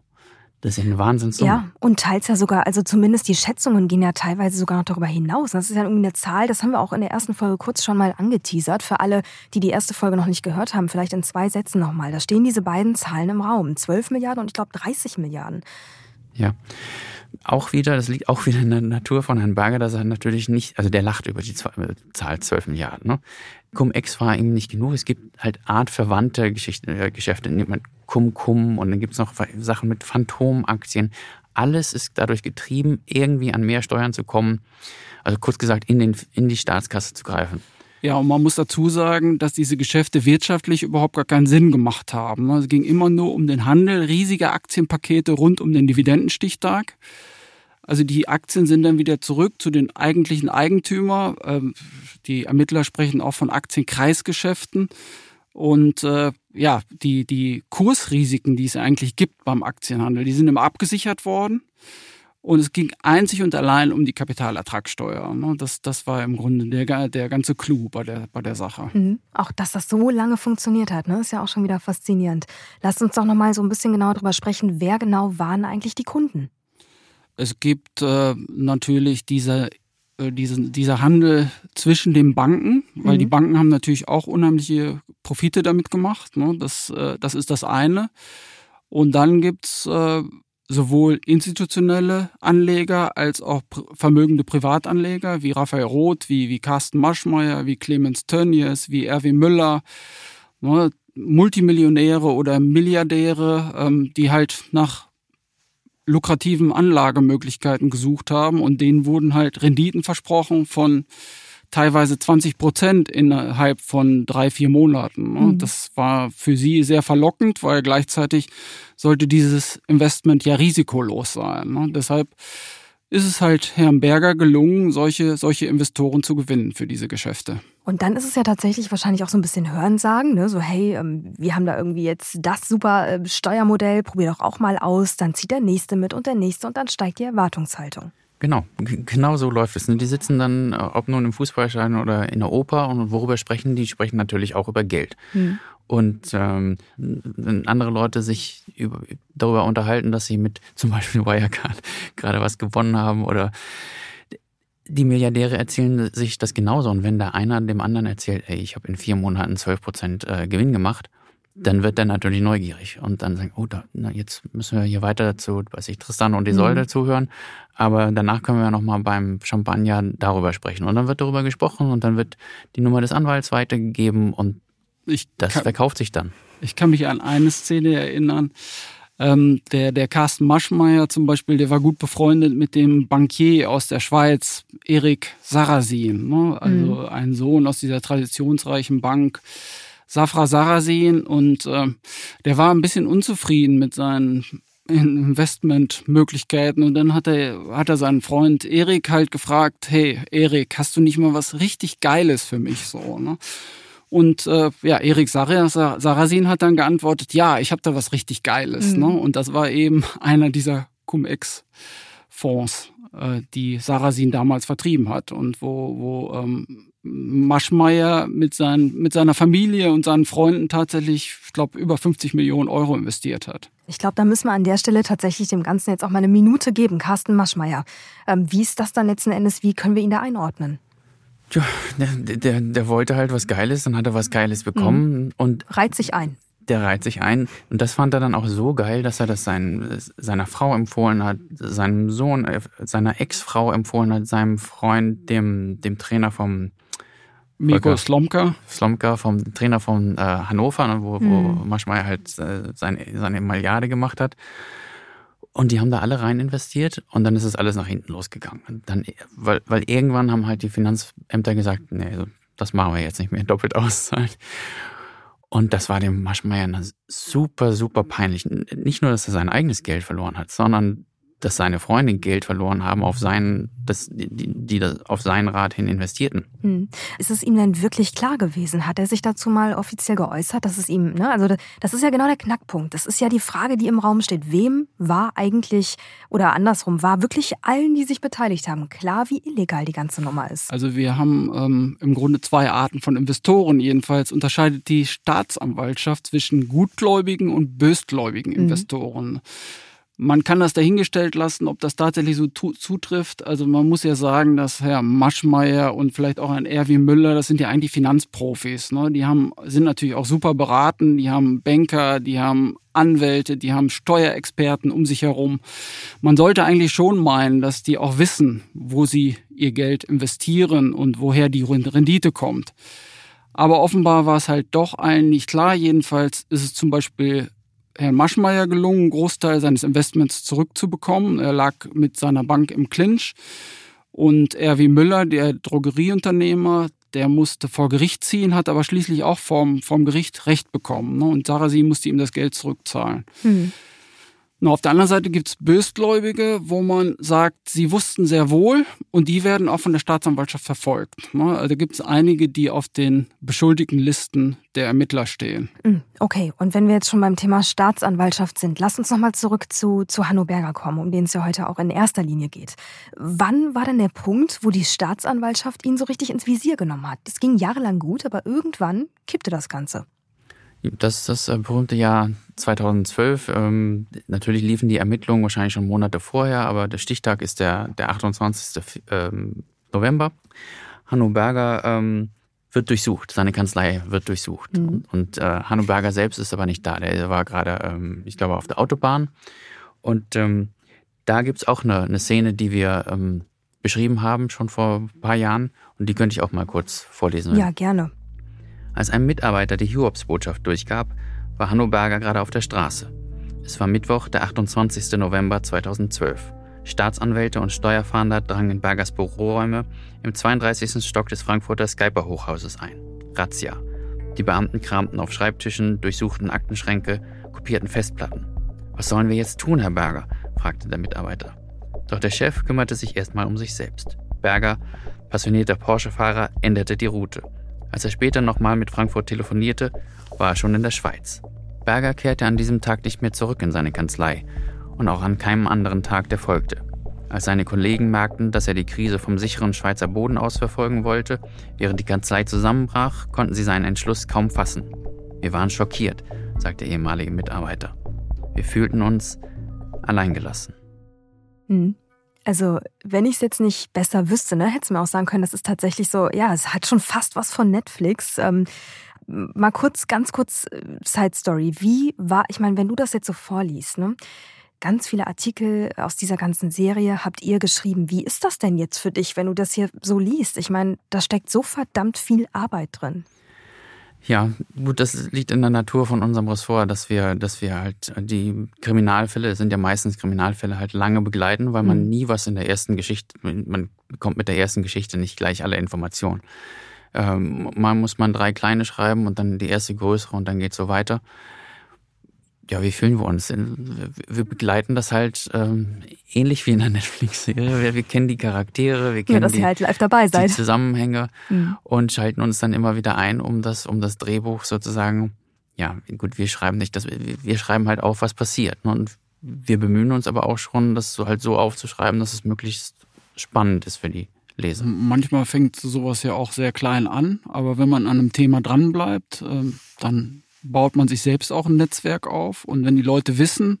Das ist ja ein Wahnsinnssumme. Ja, und teils ja sogar, also zumindest die Schätzungen gehen ja teilweise sogar noch darüber hinaus. Das ist ja irgendwie eine Zahl, das haben wir auch in der ersten Folge kurz schon mal angeteasert. Für alle, die die erste Folge noch nicht gehört haben, vielleicht in zwei Sätzen nochmal. Da stehen diese beiden Zahlen im Raum. 12 Milliarden und ich glaube 30 Milliarden. Ja auch wieder, das liegt auch wieder in der Natur von Herrn Berger, dass er natürlich nicht, also der lacht über die Zahl 12 Milliarden. Ne? Cum-Ex war ihm nicht genug. Es gibt halt artverwandte Geschichten, äh, Geschäfte, nimmt man Cum-Cum und dann gibt es noch Sachen mit Phantomaktien. Alles ist dadurch getrieben, irgendwie an mehr Steuern zu kommen. Also kurz gesagt, in, den, in die Staatskasse zu greifen. Ja, und man muss dazu sagen, dass diese Geschäfte wirtschaftlich überhaupt gar keinen Sinn gemacht haben. Es ging immer nur um den Handel, riesige Aktienpakete rund um den Dividendenstichtag. Also die Aktien sind dann wieder zurück zu den eigentlichen Eigentümer. Ähm, die Ermittler sprechen auch von Aktienkreisgeschäften. Und äh, ja, die, die Kursrisiken, die es eigentlich gibt beim Aktienhandel, die sind immer abgesichert worden. Und es ging einzig und allein um die Kapitalertragssteuer. Ne? Das, das war im Grunde der, der ganze Clou bei der, bei der Sache. Mhm. Auch, dass das so lange funktioniert hat, ne? ist ja auch schon wieder faszinierend. Lasst uns doch noch mal so ein bisschen genauer darüber sprechen, wer genau waren eigentlich die Kunden? Es gibt äh, natürlich diese, äh, diesen, dieser Handel zwischen den Banken, weil mhm. die Banken haben natürlich auch unheimliche Profite damit gemacht. Ne? Das, äh, das ist das eine. Und dann gibt's äh, sowohl institutionelle Anleger als auch vermögende Privatanleger wie Raphael Roth, wie, wie Carsten Maschmeyer, wie Clemens Tönnies, wie Erwin Müller, ne, Multimillionäre oder Milliardäre, ähm, die halt nach lukrativen Anlagemöglichkeiten gesucht haben und denen wurden halt Renditen versprochen von teilweise 20 Prozent innerhalb von drei, vier Monaten. Ne? Mhm. Das war für sie sehr verlockend, weil gleichzeitig sollte dieses Investment ja risikolos sein. Ne? Deshalb ist es halt Herrn Berger gelungen, solche, solche Investoren zu gewinnen für diese Geschäfte. Und dann ist es ja tatsächlich wahrscheinlich auch so ein bisschen Hörensagen, ne? so hey, ähm, wir haben da irgendwie jetzt das super äh, Steuermodell, probier doch auch mal aus, dann zieht der Nächste mit und der Nächste und dann steigt die Erwartungshaltung. Genau, genau so läuft es. Ne? Die sitzen dann, äh, ob nun im Fußballstadion oder in der Oper und worüber sprechen die? sprechen natürlich auch über Geld. Mhm. Und ähm, wenn andere Leute sich über, darüber unterhalten, dass sie mit zum Beispiel Wirecard gerade was gewonnen haben oder die Milliardäre erzählen sich das genauso. Und wenn da einer dem anderen erzählt, ey, ich habe in vier Monaten 12 Prozent äh, Gewinn gemacht, dann wird er natürlich neugierig und dann sagen, oh, da, na, jetzt müssen wir hier weiter zu, weiß ich, Tristan und Isolde mhm. zuhören. Aber danach können wir ja nochmal beim Champagner darüber sprechen. Und dann wird darüber gesprochen und dann wird die Nummer des Anwalts weitergegeben und ich das kann, verkauft sich dann. Ich kann mich an eine Szene erinnern. Ähm, der, der Carsten Maschmeyer zum Beispiel, der war gut befreundet mit dem Bankier aus der Schweiz, Erik Sarasin. Ne? Also mhm. ein Sohn aus dieser traditionsreichen Bank. Safra Sarasin und äh, der war ein bisschen unzufrieden mit seinen Investmentmöglichkeiten und dann hat er, hat er seinen Freund Erik halt gefragt, hey Erik, hast du nicht mal was richtig Geiles für mich so, ne? Und äh, ja, Erik Sarasin hat dann geantwortet, ja, ich habe da was richtig Geiles. Mhm. Ne? Und das war eben einer dieser Cum-Ex-Fonds, äh, die Sarasin damals vertrieben hat und wo, wo ähm, Maschmeyer mit, sein, mit seiner Familie und seinen Freunden tatsächlich, ich glaube, über 50 Millionen Euro investiert hat. Ich glaube, da müssen wir an der Stelle tatsächlich dem Ganzen jetzt auch mal eine Minute geben. Carsten Maschmeyer, ähm, wie ist das dann letzten Endes? Wie können wir ihn da einordnen? Tja, der, der, der wollte halt was Geiles, dann hat er was Geiles bekommen mhm. und reiht sich ein. Der reiht sich ein und das fand er dann auch so geil, dass er das sein, seiner Frau empfohlen hat, seinem Sohn, äh, seiner Ex-Frau empfohlen hat, seinem Freund, dem, dem Trainer vom Miko Slomka. Slomka, vom Trainer von äh, Hannover, ne, wo, mhm. wo Maschmeyer halt äh, seine, seine Milliarde gemacht hat. Und die haben da alle rein investiert und dann ist es alles nach hinten losgegangen. Und dann, weil, weil irgendwann haben halt die Finanzämter gesagt, nee, das machen wir jetzt nicht mehr, doppelt auszahlen. Und das war dem Maschmeyer super, super peinlich. Nicht nur, dass er sein eigenes Geld verloren hat, sondern dass seine Freunde Geld verloren haben auf seinen, das, die, die das auf seinen Rat hin investierten. Hm. Ist es ihm denn wirklich klar gewesen? Hat er sich dazu mal offiziell geäußert, dass es ihm, ne, also das ist ja genau der Knackpunkt. Das ist ja die Frage, die im Raum steht. Wem war eigentlich, oder andersrum, war wirklich allen, die sich beteiligt haben, klar, wie illegal die ganze Nummer ist? Also wir haben ähm, im Grunde zwei Arten von Investoren. Jedenfalls unterscheidet die Staatsanwaltschaft zwischen gutgläubigen und bösgläubigen mhm. Investoren. Mhm. Man kann das dahingestellt lassen, ob das tatsächlich so zutrifft. Also man muss ja sagen, dass Herr Maschmeyer und vielleicht auch ein Erwin Müller, das sind ja eigentlich Finanzprofis. Ne? Die haben, sind natürlich auch super beraten, die haben Banker, die haben Anwälte, die haben Steuerexperten um sich herum. Man sollte eigentlich schon meinen, dass die auch wissen, wo sie ihr Geld investieren und woher die Rendite kommt. Aber offenbar war es halt doch allen nicht klar. Jedenfalls ist es zum Beispiel Herrn Maschmeyer gelungen, einen Großteil seines Investments zurückzubekommen. Er lag mit seiner Bank im Clinch. Und Erwin Müller, der Drogerieunternehmer, der musste vor Gericht ziehen, hat aber schließlich auch vom, vom Gericht Recht bekommen. Ne? Und Sarasi musste ihm das Geld zurückzahlen. Hm. Und auf der anderen Seite gibt es Bösgläubige, wo man sagt, sie wussten sehr wohl und die werden auch von der Staatsanwaltschaft verfolgt. Ne? Also gibt es einige, die auf den beschuldigten Listen der Ermittler stehen. Hm, okay, und wenn wir jetzt schon beim Thema Staatsanwaltschaft sind, lass uns nochmal zurück zu, zu Hanno Berger kommen, um den es ja heute auch in erster Linie geht. Wann war denn der Punkt, wo die Staatsanwaltschaft ihn so richtig ins Visier genommen hat? Es ging jahrelang gut, aber irgendwann kippte das Ganze. Das ist das äh, berühmte Jahr 2012. Ähm, natürlich liefen die Ermittlungen wahrscheinlich schon Monate vorher, aber der Stichtag ist der, der 28. Ähm, November. Hanno Berger ähm, wird durchsucht, seine Kanzlei wird durchsucht. Mhm. Und, äh, Hanno Berger selbst ist aber nicht da. Der war gerade, ähm, ich glaube, auf der Autobahn. Und ähm, da gibt's auch eine, eine Szene, die wir ähm, beschrieben haben, schon vor ein paar Jahren. Und die könnte ich auch mal kurz vorlesen. Ja, gerne. Als ein Mitarbeiter die Hiobsbotschaft durchgab, war Hanno Berger gerade auf der Straße. Es war Mittwoch, der 28. November 2012. Staatsanwälte und Steuerfahnder drangen in Bergers Büroräume im 32. Stock des Frankfurter Skyper Hochhauses ein. Razzia. Die Beamten kramten auf Schreibtischen, durchsuchten Aktenschränke, kopierten Festplatten. Was sollen wir jetzt tun, Herr Berger? fragte der Mitarbeiter. Doch der Chef kümmerte sich erstmal um sich selbst. Berger, passionierter Porsche-Fahrer, änderte die Route. Als er später nochmal mit Frankfurt telefonierte, war er schon in der Schweiz. Berger kehrte an diesem Tag nicht mehr zurück in seine Kanzlei und auch an keinem anderen Tag, der folgte. Als seine Kollegen merkten, dass er die Krise vom sicheren Schweizer Boden aus verfolgen wollte, während die Kanzlei zusammenbrach, konnten sie seinen Entschluss kaum fassen. Wir waren schockiert, sagte der ehemalige Mitarbeiter. Wir fühlten uns alleingelassen. Mhm. Also, wenn ich es jetzt nicht besser wüsste, ne, hätte es mir auch sagen können, das ist tatsächlich so, ja, es hat schon fast was von Netflix. Ähm, mal kurz, ganz kurz äh, Side Story. Wie war, ich meine, wenn du das jetzt so vorliest, ne? Ganz viele Artikel aus dieser ganzen Serie habt ihr geschrieben. Wie ist das denn jetzt für dich, wenn du das hier so liest? Ich meine, da steckt so verdammt viel Arbeit drin. Ja, gut, das liegt in der Natur von unserem Ressort, dass wir, dass wir halt die Kriminalfälle, sind ja meistens Kriminalfälle, halt lange begleiten, weil man mhm. nie was in der ersten Geschichte, man bekommt mit der ersten Geschichte nicht gleich alle Informationen. Ähm, mal muss man drei kleine schreiben und dann die erste größere und dann geht's so weiter ja, wie fühlen wir uns? Wir begleiten das halt ähm, ähnlich wie in der Netflix-Serie. Wir, wir, kennen die Charaktere, wir kennen ja, die, halt live dabei die Zusammenhänge mhm. und schalten uns dann immer wieder ein, um das, um das Drehbuch sozusagen. Ja, gut, wir schreiben nicht, das, wir schreiben halt auf, was passiert. Ne? Und wir bemühen uns aber auch schon, das so halt so aufzuschreiben, dass es möglichst spannend ist für die Leser. Manchmal fängt sowas ja auch sehr klein an, aber wenn man an einem Thema dranbleibt, ähm, dann baut man sich selbst auch ein Netzwerk auf. Und wenn die Leute wissen,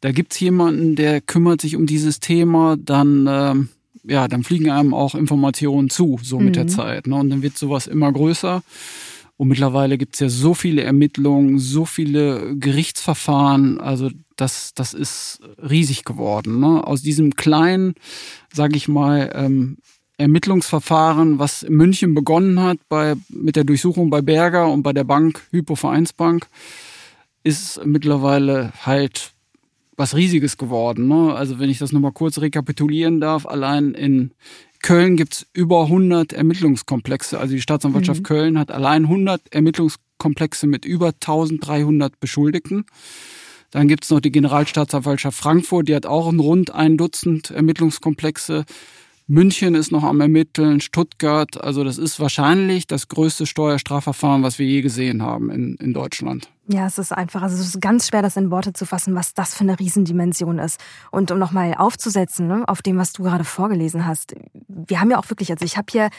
da gibt's jemanden, der kümmert sich um dieses Thema, dann, ähm, ja, dann fliegen einem auch Informationen zu, so mit mhm. der Zeit. Ne? Und dann wird sowas immer größer. Und mittlerweile gibt's ja so viele Ermittlungen, so viele Gerichtsverfahren. Also das, das ist riesig geworden. Ne? Aus diesem kleinen, sag ich mal, ähm, Ermittlungsverfahren, was in München begonnen hat bei, mit der Durchsuchung bei Berger und bei der Bank, Hypo Vereinsbank, ist mittlerweile halt was Riesiges geworden. Ne? Also wenn ich das nochmal kurz rekapitulieren darf, allein in Köln gibt's über 100 Ermittlungskomplexe. Also die Staatsanwaltschaft mhm. Köln hat allein 100 Ermittlungskomplexe mit über 1300 Beschuldigten. Dann gibt's noch die Generalstaatsanwaltschaft Frankfurt, die hat auch rund ein Dutzend Ermittlungskomplexe. München ist noch am Ermitteln, Stuttgart. Also das ist wahrscheinlich das größte Steuerstrafverfahren, was wir je gesehen haben in, in Deutschland. Ja, es ist einfach, also es ist ganz schwer, das in Worte zu fassen, was das für eine Riesendimension ist. Und um nochmal aufzusetzen, ne, auf dem, was du gerade vorgelesen hast. Wir haben ja auch wirklich, also ich habe hier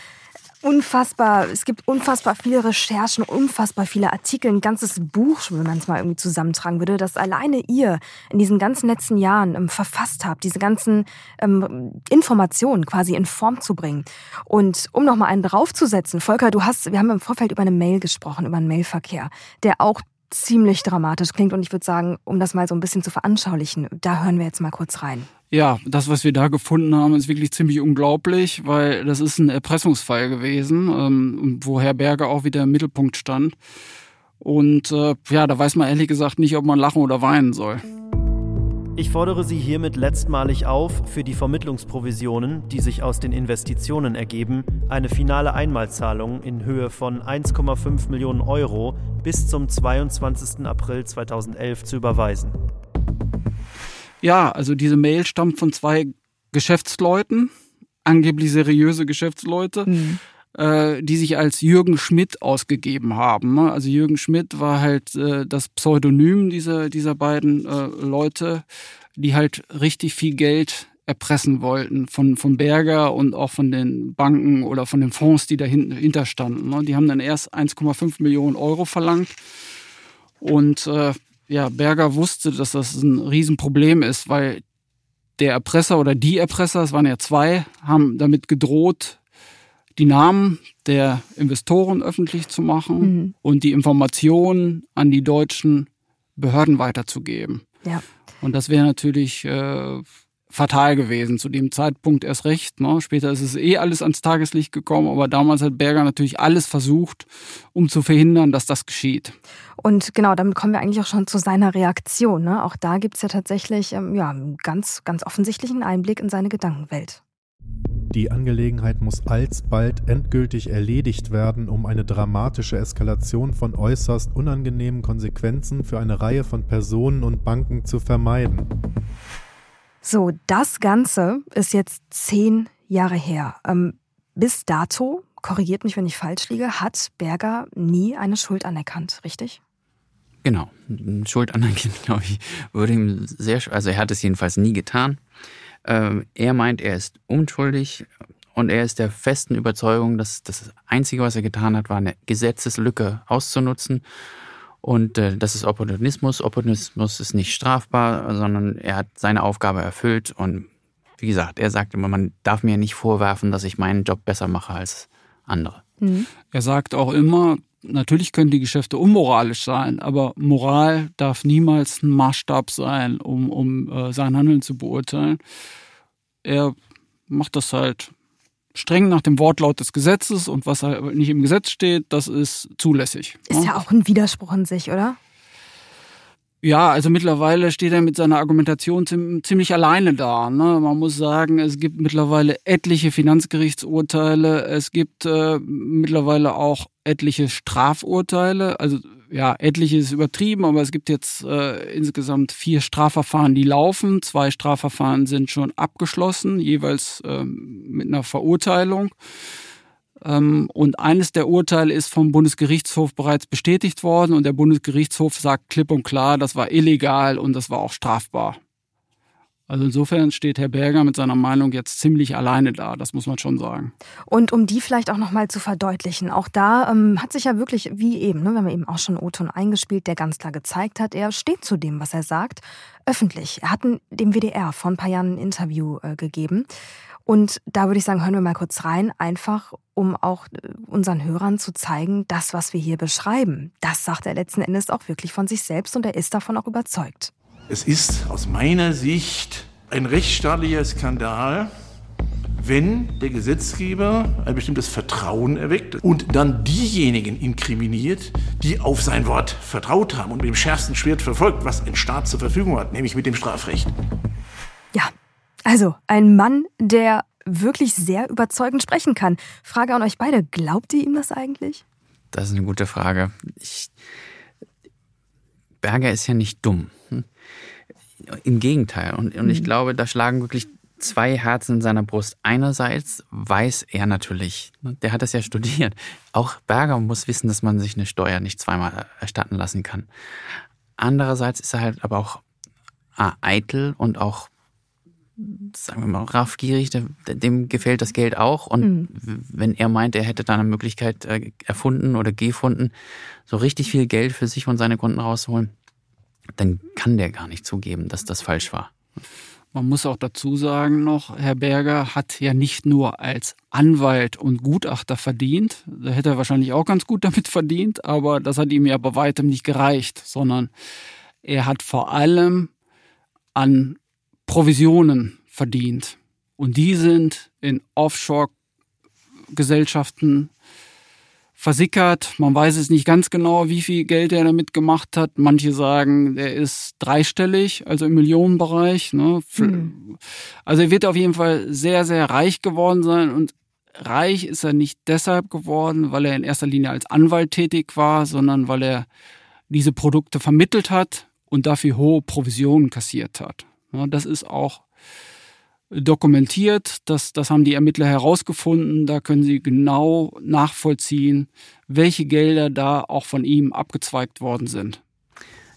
unfassbar, es gibt unfassbar viele Recherchen, unfassbar viele Artikel, ein ganzes Buch, wenn man es mal irgendwie zusammentragen würde, das alleine ihr in diesen ganzen letzten Jahren ähm, verfasst habt, diese ganzen ähm, Informationen quasi in Form zu bringen. Und um nochmal einen draufzusetzen, Volker, du hast, wir haben im Vorfeld über eine Mail gesprochen, über einen Mailverkehr, der auch ziemlich dramatisch klingt. Und ich würde sagen, um das mal so ein bisschen zu veranschaulichen, da hören wir jetzt mal kurz rein. Ja, das, was wir da gefunden haben, ist wirklich ziemlich unglaublich, weil das ist ein Erpressungsfall gewesen, ähm, wo Herr Berger auch wieder im Mittelpunkt stand. Und äh, ja, da weiß man ehrlich gesagt nicht, ob man lachen oder weinen soll. Ich fordere Sie hiermit letztmalig auf, für die Vermittlungsprovisionen, die sich aus den Investitionen ergeben, eine finale Einmalzahlung in Höhe von 1,5 Millionen Euro bis zum 22. April 2011 zu überweisen. Ja, also diese Mail stammt von zwei Geschäftsleuten, angeblich seriöse Geschäftsleute. Mhm äh, die sich als Jürgen Schmidt ausgegeben haben. Ne? Also Jürgen Schmidt war halt äh, das Pseudonym dieser, dieser beiden äh, Leute, die halt richtig viel Geld erpressen wollten von, von Berger und auch von den Banken oder von den Fonds, die dahinter standen. Ne? Die haben dann erst 1,5 Millionen Euro verlangt. Und äh, ja, Berger wusste, dass das ein Riesenproblem ist, weil der Erpresser oder die Erpresser, es waren ja zwei, haben damit gedroht, die Namen der Investoren öffentlich zu machen mhm. und die Informationen an die deutschen Behörden weiterzugeben. Ja. Und das wäre natürlich äh, fatal gewesen. Zu dem Zeitpunkt erst recht. Ne? Später ist es eh alles ans Tageslicht gekommen, aber damals hat Berger natürlich alles versucht, um zu verhindern, dass das geschieht. Und genau, damit kommen wir eigentlich auch schon zu seiner Reaktion. Ne? Auch da gibt es ja tatsächlich ähm, ja, einen ganz, ganz offensichtlichen Einblick in seine Gedankenwelt. Die Angelegenheit muss alsbald endgültig erledigt werden, um eine dramatische Eskalation von äußerst unangenehmen Konsequenzen für eine Reihe von Personen und Banken zu vermeiden. So, das Ganze ist jetzt zehn Jahre her. Ähm, bis dato, korrigiert mich, wenn ich falsch liege, hat Berger nie eine Schuld anerkannt, richtig? Genau. Schuld anerkennen, glaube ich, würde ihm sehr, also er hat es jedenfalls nie getan. Ähm, er meint, er ist unschuldig und er ist der festen Überzeugung, dass das Einzige, was er getan hat, war eine Gesetzeslücke auszunutzen und äh, das ist Opportunismus. Opportunismus ist nicht strafbar, sondern er hat seine Aufgabe erfüllt. Und wie gesagt, er sagt immer, man darf mir nicht vorwerfen, dass ich meinen Job besser mache als andere. Mhm. Er sagt auch immer, natürlich können die Geschäfte unmoralisch sein, aber Moral darf niemals ein Maßstab sein, um, um äh, sein Handeln zu beurteilen. Er macht das halt streng nach dem Wortlaut des Gesetzes und was halt nicht im Gesetz steht, das ist zulässig. Ist ja auch ein Widerspruch in sich, oder? Ja, also mittlerweile steht er mit seiner Argumentation ziemlich alleine da. Ne? Man muss sagen, es gibt mittlerweile etliche Finanzgerichtsurteile, es gibt äh, mittlerweile auch etliche Strafurteile. Also ja, etliche ist übertrieben, aber es gibt jetzt äh, insgesamt vier Strafverfahren, die laufen. Zwei Strafverfahren sind schon abgeschlossen, jeweils äh, mit einer Verurteilung. Ähm, und eines der Urteile ist vom Bundesgerichtshof bereits bestätigt worden und der Bundesgerichtshof sagt klipp und klar, das war illegal und das war auch strafbar. Also insofern steht Herr Berger mit seiner Meinung jetzt ziemlich alleine da, das muss man schon sagen. Und um die vielleicht auch nochmal zu verdeutlichen, auch da ähm, hat sich ja wirklich, wie eben, ne, wir haben eben auch schon O-Ton eingespielt, der ganz klar gezeigt hat, er steht zu dem, was er sagt, öffentlich. Er hat dem WDR vor ein paar Jahren ein Interview äh, gegeben. Und da würde ich sagen, hören wir mal kurz rein, einfach um auch äh, unseren Hörern zu zeigen, das, was wir hier beschreiben, das sagt er letzten Endes auch wirklich von sich selbst und er ist davon auch überzeugt. Es ist aus meiner Sicht ein rechtsstaatlicher Skandal, wenn der Gesetzgeber ein bestimmtes Vertrauen erweckt und dann diejenigen inkriminiert, die auf sein Wort vertraut haben und mit dem schärfsten Schwert verfolgt, was ein Staat zur Verfügung hat, nämlich mit dem Strafrecht. Ja, also ein Mann, der wirklich sehr überzeugend sprechen kann. Frage an euch beide, glaubt ihr ihm das eigentlich? Das ist eine gute Frage. Ich, Berger ist ja nicht dumm. Hm? Im Gegenteil. Und, und ich mhm. glaube, da schlagen wirklich zwei Herzen in seiner Brust. Einerseits weiß er natürlich, ne, der hat das ja studiert. Auch Berger muss wissen, dass man sich eine Steuer nicht zweimal erstatten lassen kann. Andererseits ist er halt aber auch eitel und auch sagen wir mal, raffgierig, dem gefällt das Geld auch. Und mhm. wenn er meint, er hätte da eine Möglichkeit äh, erfunden oder gefunden, so richtig viel Geld für sich und seine Kunden rauszuholen, dann kann der gar nicht zugeben, dass das falsch war. Man muss auch dazu sagen noch, Herr Berger hat ja nicht nur als Anwalt und Gutachter verdient, da hätte er wahrscheinlich auch ganz gut damit verdient, aber das hat ihm ja bei weitem nicht gereicht, sondern er hat vor allem an Provisionen verdient. Und die sind in Offshore-Gesellschaften versickert. Man weiß es nicht ganz genau, wie viel Geld er damit gemacht hat. Manche sagen, er ist dreistellig, also im Millionenbereich. Ne? Mhm. Also er wird auf jeden Fall sehr, sehr reich geworden sein. Und reich ist er nicht deshalb geworden, weil er in erster Linie als Anwalt tätig war, sondern weil er diese Produkte vermittelt hat und dafür hohe Provisionen kassiert hat. Das ist auch dokumentiert. Das, das haben die Ermittler herausgefunden. Da können sie genau nachvollziehen, welche Gelder da auch von ihm abgezweigt worden sind.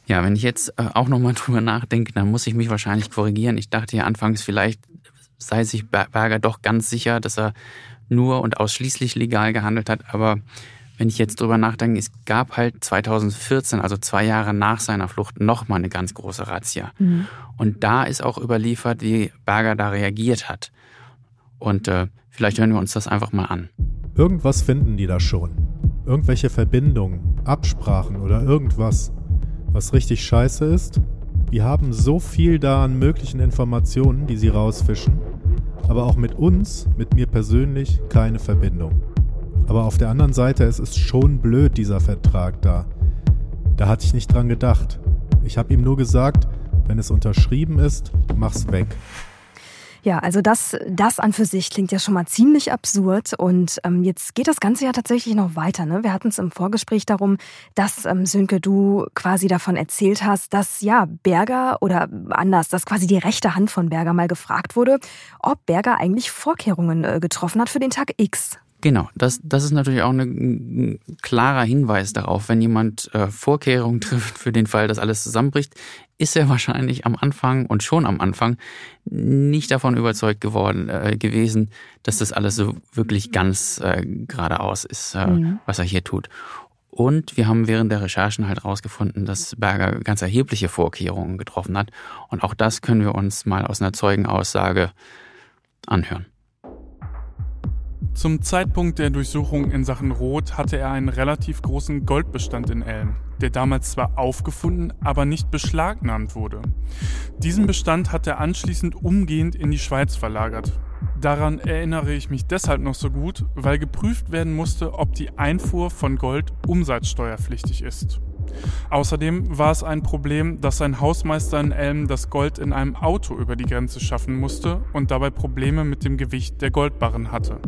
Ja, wenn ich jetzt äh, auch nochmal drüber nachdenke, dann muss ich mich wahrscheinlich korrigieren. Ich dachte ja anfangs, vielleicht sei sich Berger doch ganz sicher, dass er nur und ausschließlich legal gehandelt hat. Aber wenn ich jetzt drüber nachdenke, es gab halt 2014, also zwei Jahre nach seiner Flucht, nochmal eine ganz große Razzia. Mhm. Und da ist auch überliefert, wie Berger da reagiert hat. Und äh, vielleicht hören wir uns das einfach mal an. Irgendwas finden die da schon. Irgendwelche Verbindungen, Absprachen oder irgendwas. Was richtig scheiße ist, die haben so viel da an möglichen Informationen, die sie rausfischen, aber auch mit uns, mit mir persönlich, keine Verbindung. Aber auf der anderen Seite, es ist schon blöd, dieser Vertrag da. Da hatte ich nicht dran gedacht. Ich habe ihm nur gesagt, wenn es unterschrieben ist, mach's weg. Ja, also das, das an für sich klingt ja schon mal ziemlich absurd. Und ähm, jetzt geht das Ganze ja tatsächlich noch weiter. Ne? Wir hatten es im Vorgespräch darum, dass ähm, Sönke, du quasi davon erzählt hast, dass ja Berger oder anders, dass quasi die rechte Hand von Berger mal gefragt wurde, ob Berger eigentlich Vorkehrungen äh, getroffen hat für den Tag X. Genau, das, das ist natürlich auch ein klarer Hinweis darauf, wenn jemand äh, Vorkehrungen trifft für den Fall, dass alles zusammenbricht, ist er wahrscheinlich am Anfang und schon am Anfang nicht davon überzeugt geworden äh, gewesen, dass das alles so wirklich ganz äh, geradeaus ist, äh, mhm. was er hier tut. Und wir haben während der Recherchen halt herausgefunden, dass Berger ganz erhebliche Vorkehrungen getroffen hat. Und auch das können wir uns mal aus einer Zeugenaussage anhören. Zum Zeitpunkt der Durchsuchung in Sachen Rot hatte er einen relativ großen Goldbestand in Elm, der damals zwar aufgefunden, aber nicht beschlagnahmt wurde. Diesen Bestand hat er anschließend umgehend in die Schweiz verlagert. Daran erinnere ich mich deshalb noch so gut, weil geprüft werden musste, ob die Einfuhr von Gold umsatzsteuerpflichtig ist. Außerdem war es ein Problem, dass sein Hausmeister in Elm das Gold in einem Auto über die Grenze schaffen musste und dabei Probleme mit dem Gewicht der Goldbarren hatte.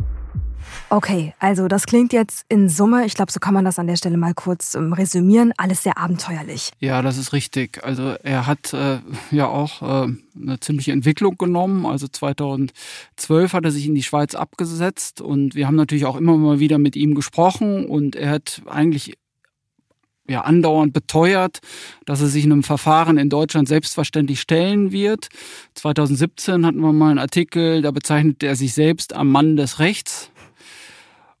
Okay, also das klingt jetzt in Summe, ich glaube, so kann man das an der Stelle mal kurz ähm, resümieren, alles sehr abenteuerlich. Ja, das ist richtig. Also er hat äh, ja auch äh, eine ziemliche Entwicklung genommen. Also 2012 hat er sich in die Schweiz abgesetzt und wir haben natürlich auch immer mal wieder mit ihm gesprochen und er hat eigentlich ja andauernd beteuert, dass er sich einem Verfahren in Deutschland selbstverständlich stellen wird. 2017 hatten wir mal einen Artikel, da bezeichnet er sich selbst am Mann des Rechts.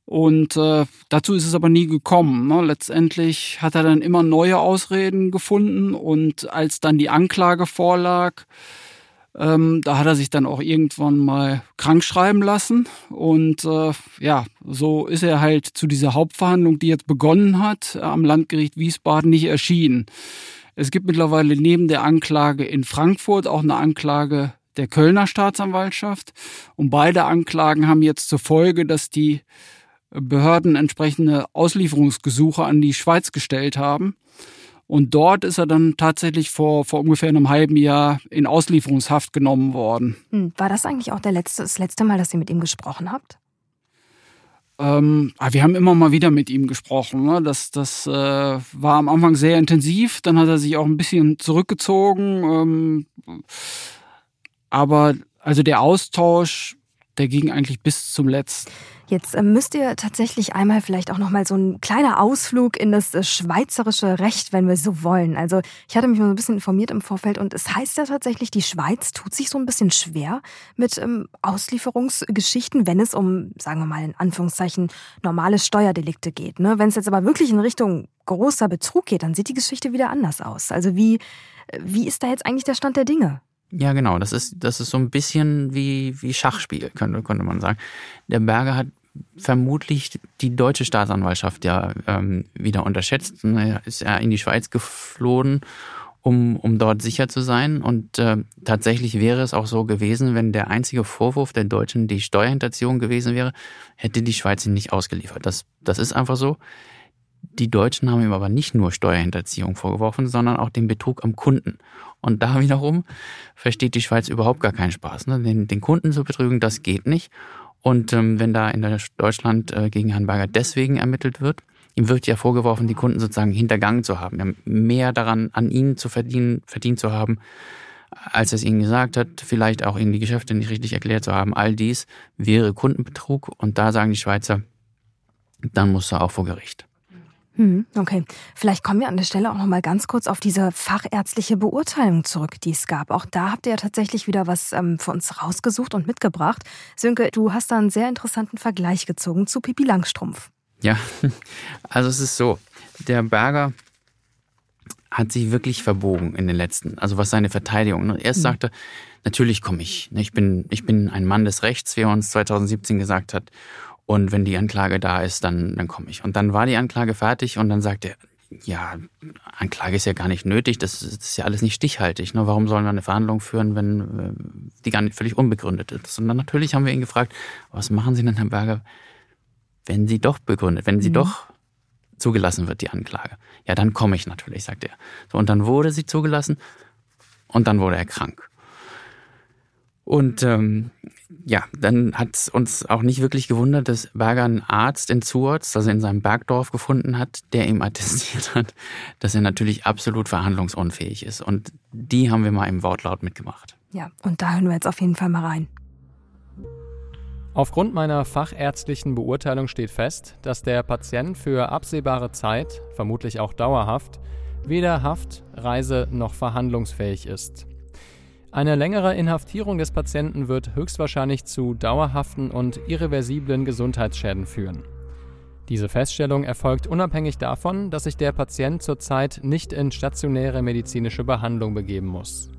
Und äh, dazu ist es aber nie gekommen. Ne? Letztendlich hat er dann immer neue Ausreden gefunden und als dann die Anklage vorlag, ähm, da hat er sich dann auch irgendwann mal krank schreiben lassen. Und äh, ja, so ist er halt zu dieser Hauptverhandlung, die jetzt begonnen hat, am Landgericht Wiesbaden nicht erschienen. Es gibt mittlerweile neben der Anklage in Frankfurt auch eine Anklage der Kölner Staatsanwaltschaft. Und beide Anklagen haben jetzt zur Folge, dass die Behörden entsprechende Auslieferungsgesuche an die Schweiz gestellt haben. Und dort ist er dann tatsächlich vor, vor ungefähr einem halben Jahr in Auslieferungshaft genommen worden. Hm, war das eigentlich auch der letzte, das letzte Mal, dass ihr mit ihm gesprochen habt? Ähm, ah, wir haben immer mal wieder mit ihm gesprochen. Ne? Das, das äh, war am Anfang sehr intensiv. Dann hat er sich auch ein bisschen zurückgezogen. Ähm, aber also der Austausch, der ging eigentlich bis zum letzten. Jetzt äh, müsst ihr tatsächlich einmal vielleicht auch noch mal so ein kleiner Ausflug in das äh, schweizerische Recht, wenn wir so wollen. Also ich hatte mich mal so ein bisschen informiert im Vorfeld und es heißt ja tatsächlich, die Schweiz tut sich so ein bisschen schwer mit ähm, Auslieferungsgeschichten, wenn es um, sagen wir mal in Anführungszeichen, normale Steuerdelikte geht. Ne? Wenn es jetzt aber wirklich in Richtung großer Betrug geht, dann sieht die Geschichte wieder anders aus. Also wie, äh, wie ist da jetzt eigentlich der Stand der Dinge? Ja, genau. Das ist, das ist so ein bisschen wie, wie Schachspiel, könnte, könnte man sagen. Der Berger hat vermutlich die deutsche Staatsanwaltschaft ja ähm, wieder unterschätzt. Er ist ja in die Schweiz geflohen, um, um dort sicher zu sein. Und äh, tatsächlich wäre es auch so gewesen, wenn der einzige Vorwurf der Deutschen die Steuerhinterziehung gewesen wäre, hätte die Schweiz ihn nicht ausgeliefert. Das, das ist einfach so. Die Deutschen haben ihm aber nicht nur Steuerhinterziehung vorgeworfen, sondern auch den Betrug am Kunden. Und da wiederum versteht die Schweiz überhaupt gar keinen Spaß. Ne? Den, den Kunden zu betrügen, das geht nicht. Und ähm, wenn da in Deutschland äh, gegen Herrn Berger deswegen ermittelt wird, ihm wird ja vorgeworfen, die Kunden sozusagen hintergangen zu haben, mehr daran an ihnen zu verdienen, verdient zu haben, als er es ihnen gesagt hat, vielleicht auch ihnen die Geschäfte nicht richtig erklärt zu haben, all dies wäre Kundenbetrug. Und da sagen die Schweizer, dann muss er auch vor Gericht. Hm, okay, vielleicht kommen wir an der Stelle auch noch mal ganz kurz auf diese fachärztliche Beurteilung zurück, die es gab. Auch da habt ihr ja tatsächlich wieder was ähm, für uns rausgesucht und mitgebracht. Sönke, du hast da einen sehr interessanten Vergleich gezogen zu Pipi Langstrumpf. Ja, also es ist so, der Berger hat sich wirklich verbogen in den letzten, also was seine Verteidigung. Ne? Erst mhm. sagte, natürlich komme ich, ne? ich bin, ich bin ein Mann des Rechts, wie er uns 2017 gesagt hat. Und wenn die Anklage da ist, dann, dann komme ich. Und dann war die Anklage fertig und dann sagte er, ja, Anklage ist ja gar nicht nötig, das ist ja alles nicht stichhaltig. Ne? Warum sollen wir eine Verhandlung führen, wenn äh, die gar nicht völlig unbegründet ist? Und dann natürlich haben wir ihn gefragt, was machen Sie denn, Herr Berger, wenn sie doch begründet, wenn sie mhm. doch zugelassen wird, die Anklage. Ja, dann komme ich natürlich, sagt er. So, und dann wurde sie zugelassen und dann wurde er krank. Und ähm, ja, dann hat es uns auch nicht wirklich gewundert, dass Berger einen Arzt in Zuorz, also in seinem Bergdorf, gefunden hat, der ihm attestiert hat, dass er natürlich absolut verhandlungsunfähig ist. Und die haben wir mal im Wortlaut mitgemacht. Ja, und da hören wir jetzt auf jeden Fall mal rein. Aufgrund meiner fachärztlichen Beurteilung steht fest, dass der Patient für absehbare Zeit, vermutlich auch dauerhaft, weder haft-, reise- noch verhandlungsfähig ist. Eine längere Inhaftierung des Patienten wird höchstwahrscheinlich zu dauerhaften und irreversiblen Gesundheitsschäden führen. Diese Feststellung erfolgt unabhängig davon, dass sich der Patient zurzeit nicht in stationäre medizinische Behandlung begeben muss.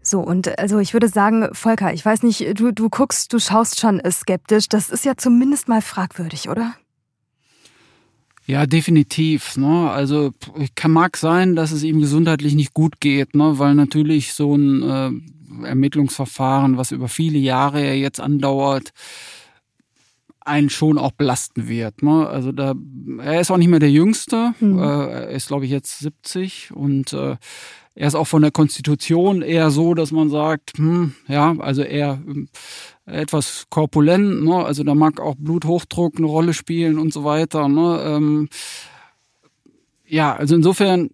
So, und also ich würde sagen, Volker, ich weiß nicht, du, du guckst, du schaust schon skeptisch. Das ist ja zumindest mal fragwürdig, oder? Ja, definitiv. Ne? Also kann mag sein, dass es ihm gesundheitlich nicht gut geht, ne? weil natürlich so ein äh, Ermittlungsverfahren, was über viele Jahre jetzt andauert, einen schon auch belasten wird. Ne? Also da, er ist auch nicht mehr der Jüngste. Mhm. Äh, er ist, glaube ich, jetzt 70 und äh, er ist auch von der Konstitution eher so, dass man sagt, hm, ja, also eher äh, etwas korpulent, ne? also da mag auch Bluthochdruck eine Rolle spielen und so weiter. Ne? Ähm, ja, also insofern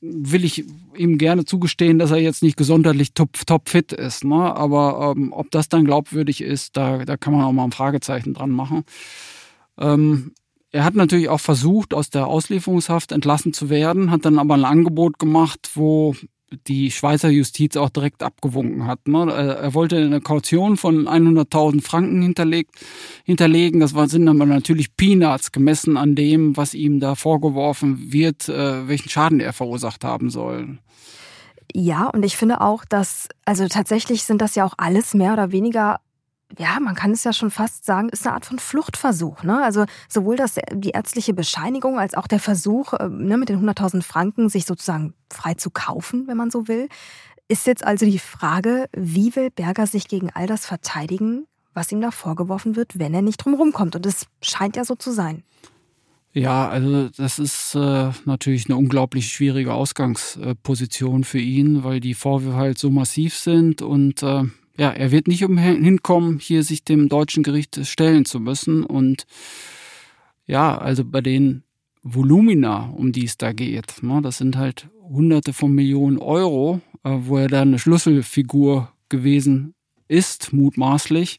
will ich ihm gerne zugestehen, dass er jetzt nicht gesundheitlich top, top ist. Ne? Aber ähm, ob das dann glaubwürdig ist, da, da kann man auch mal ein Fragezeichen dran machen. Ähm, er hat natürlich auch versucht, aus der Auslieferungshaft entlassen zu werden, hat dann aber ein Angebot gemacht, wo die Schweizer Justiz auch direkt abgewunken hat. Ne? Er wollte eine Kaution von 100.000 Franken hinterlegt, hinterlegen. Das sind aber natürlich Peanuts gemessen an dem, was ihm da vorgeworfen wird, äh, welchen Schaden er verursacht haben soll. Ja, und ich finde auch, dass, also tatsächlich sind das ja auch alles mehr oder weniger ja, man kann es ja schon fast sagen, ist eine Art von Fluchtversuch. Ne? Also sowohl das, die ärztliche Bescheinigung als auch der Versuch, äh, ne, mit den 100.000 Franken sich sozusagen frei zu kaufen, wenn man so will. Ist jetzt also die Frage, wie will Berger sich gegen all das verteidigen, was ihm da vorgeworfen wird, wenn er nicht drumherum kommt? Und es scheint ja so zu sein. Ja, also das ist äh, natürlich eine unglaublich schwierige Ausgangsposition für ihn, weil die Vorwürfe halt so massiv sind und äh, ja, er wird nicht umhin kommen, hier sich dem deutschen Gericht stellen zu müssen. Und ja, also bei den Volumina, um die es da geht, ne, das sind halt hunderte von Millionen Euro, äh, wo er da eine Schlüsselfigur gewesen ist, mutmaßlich.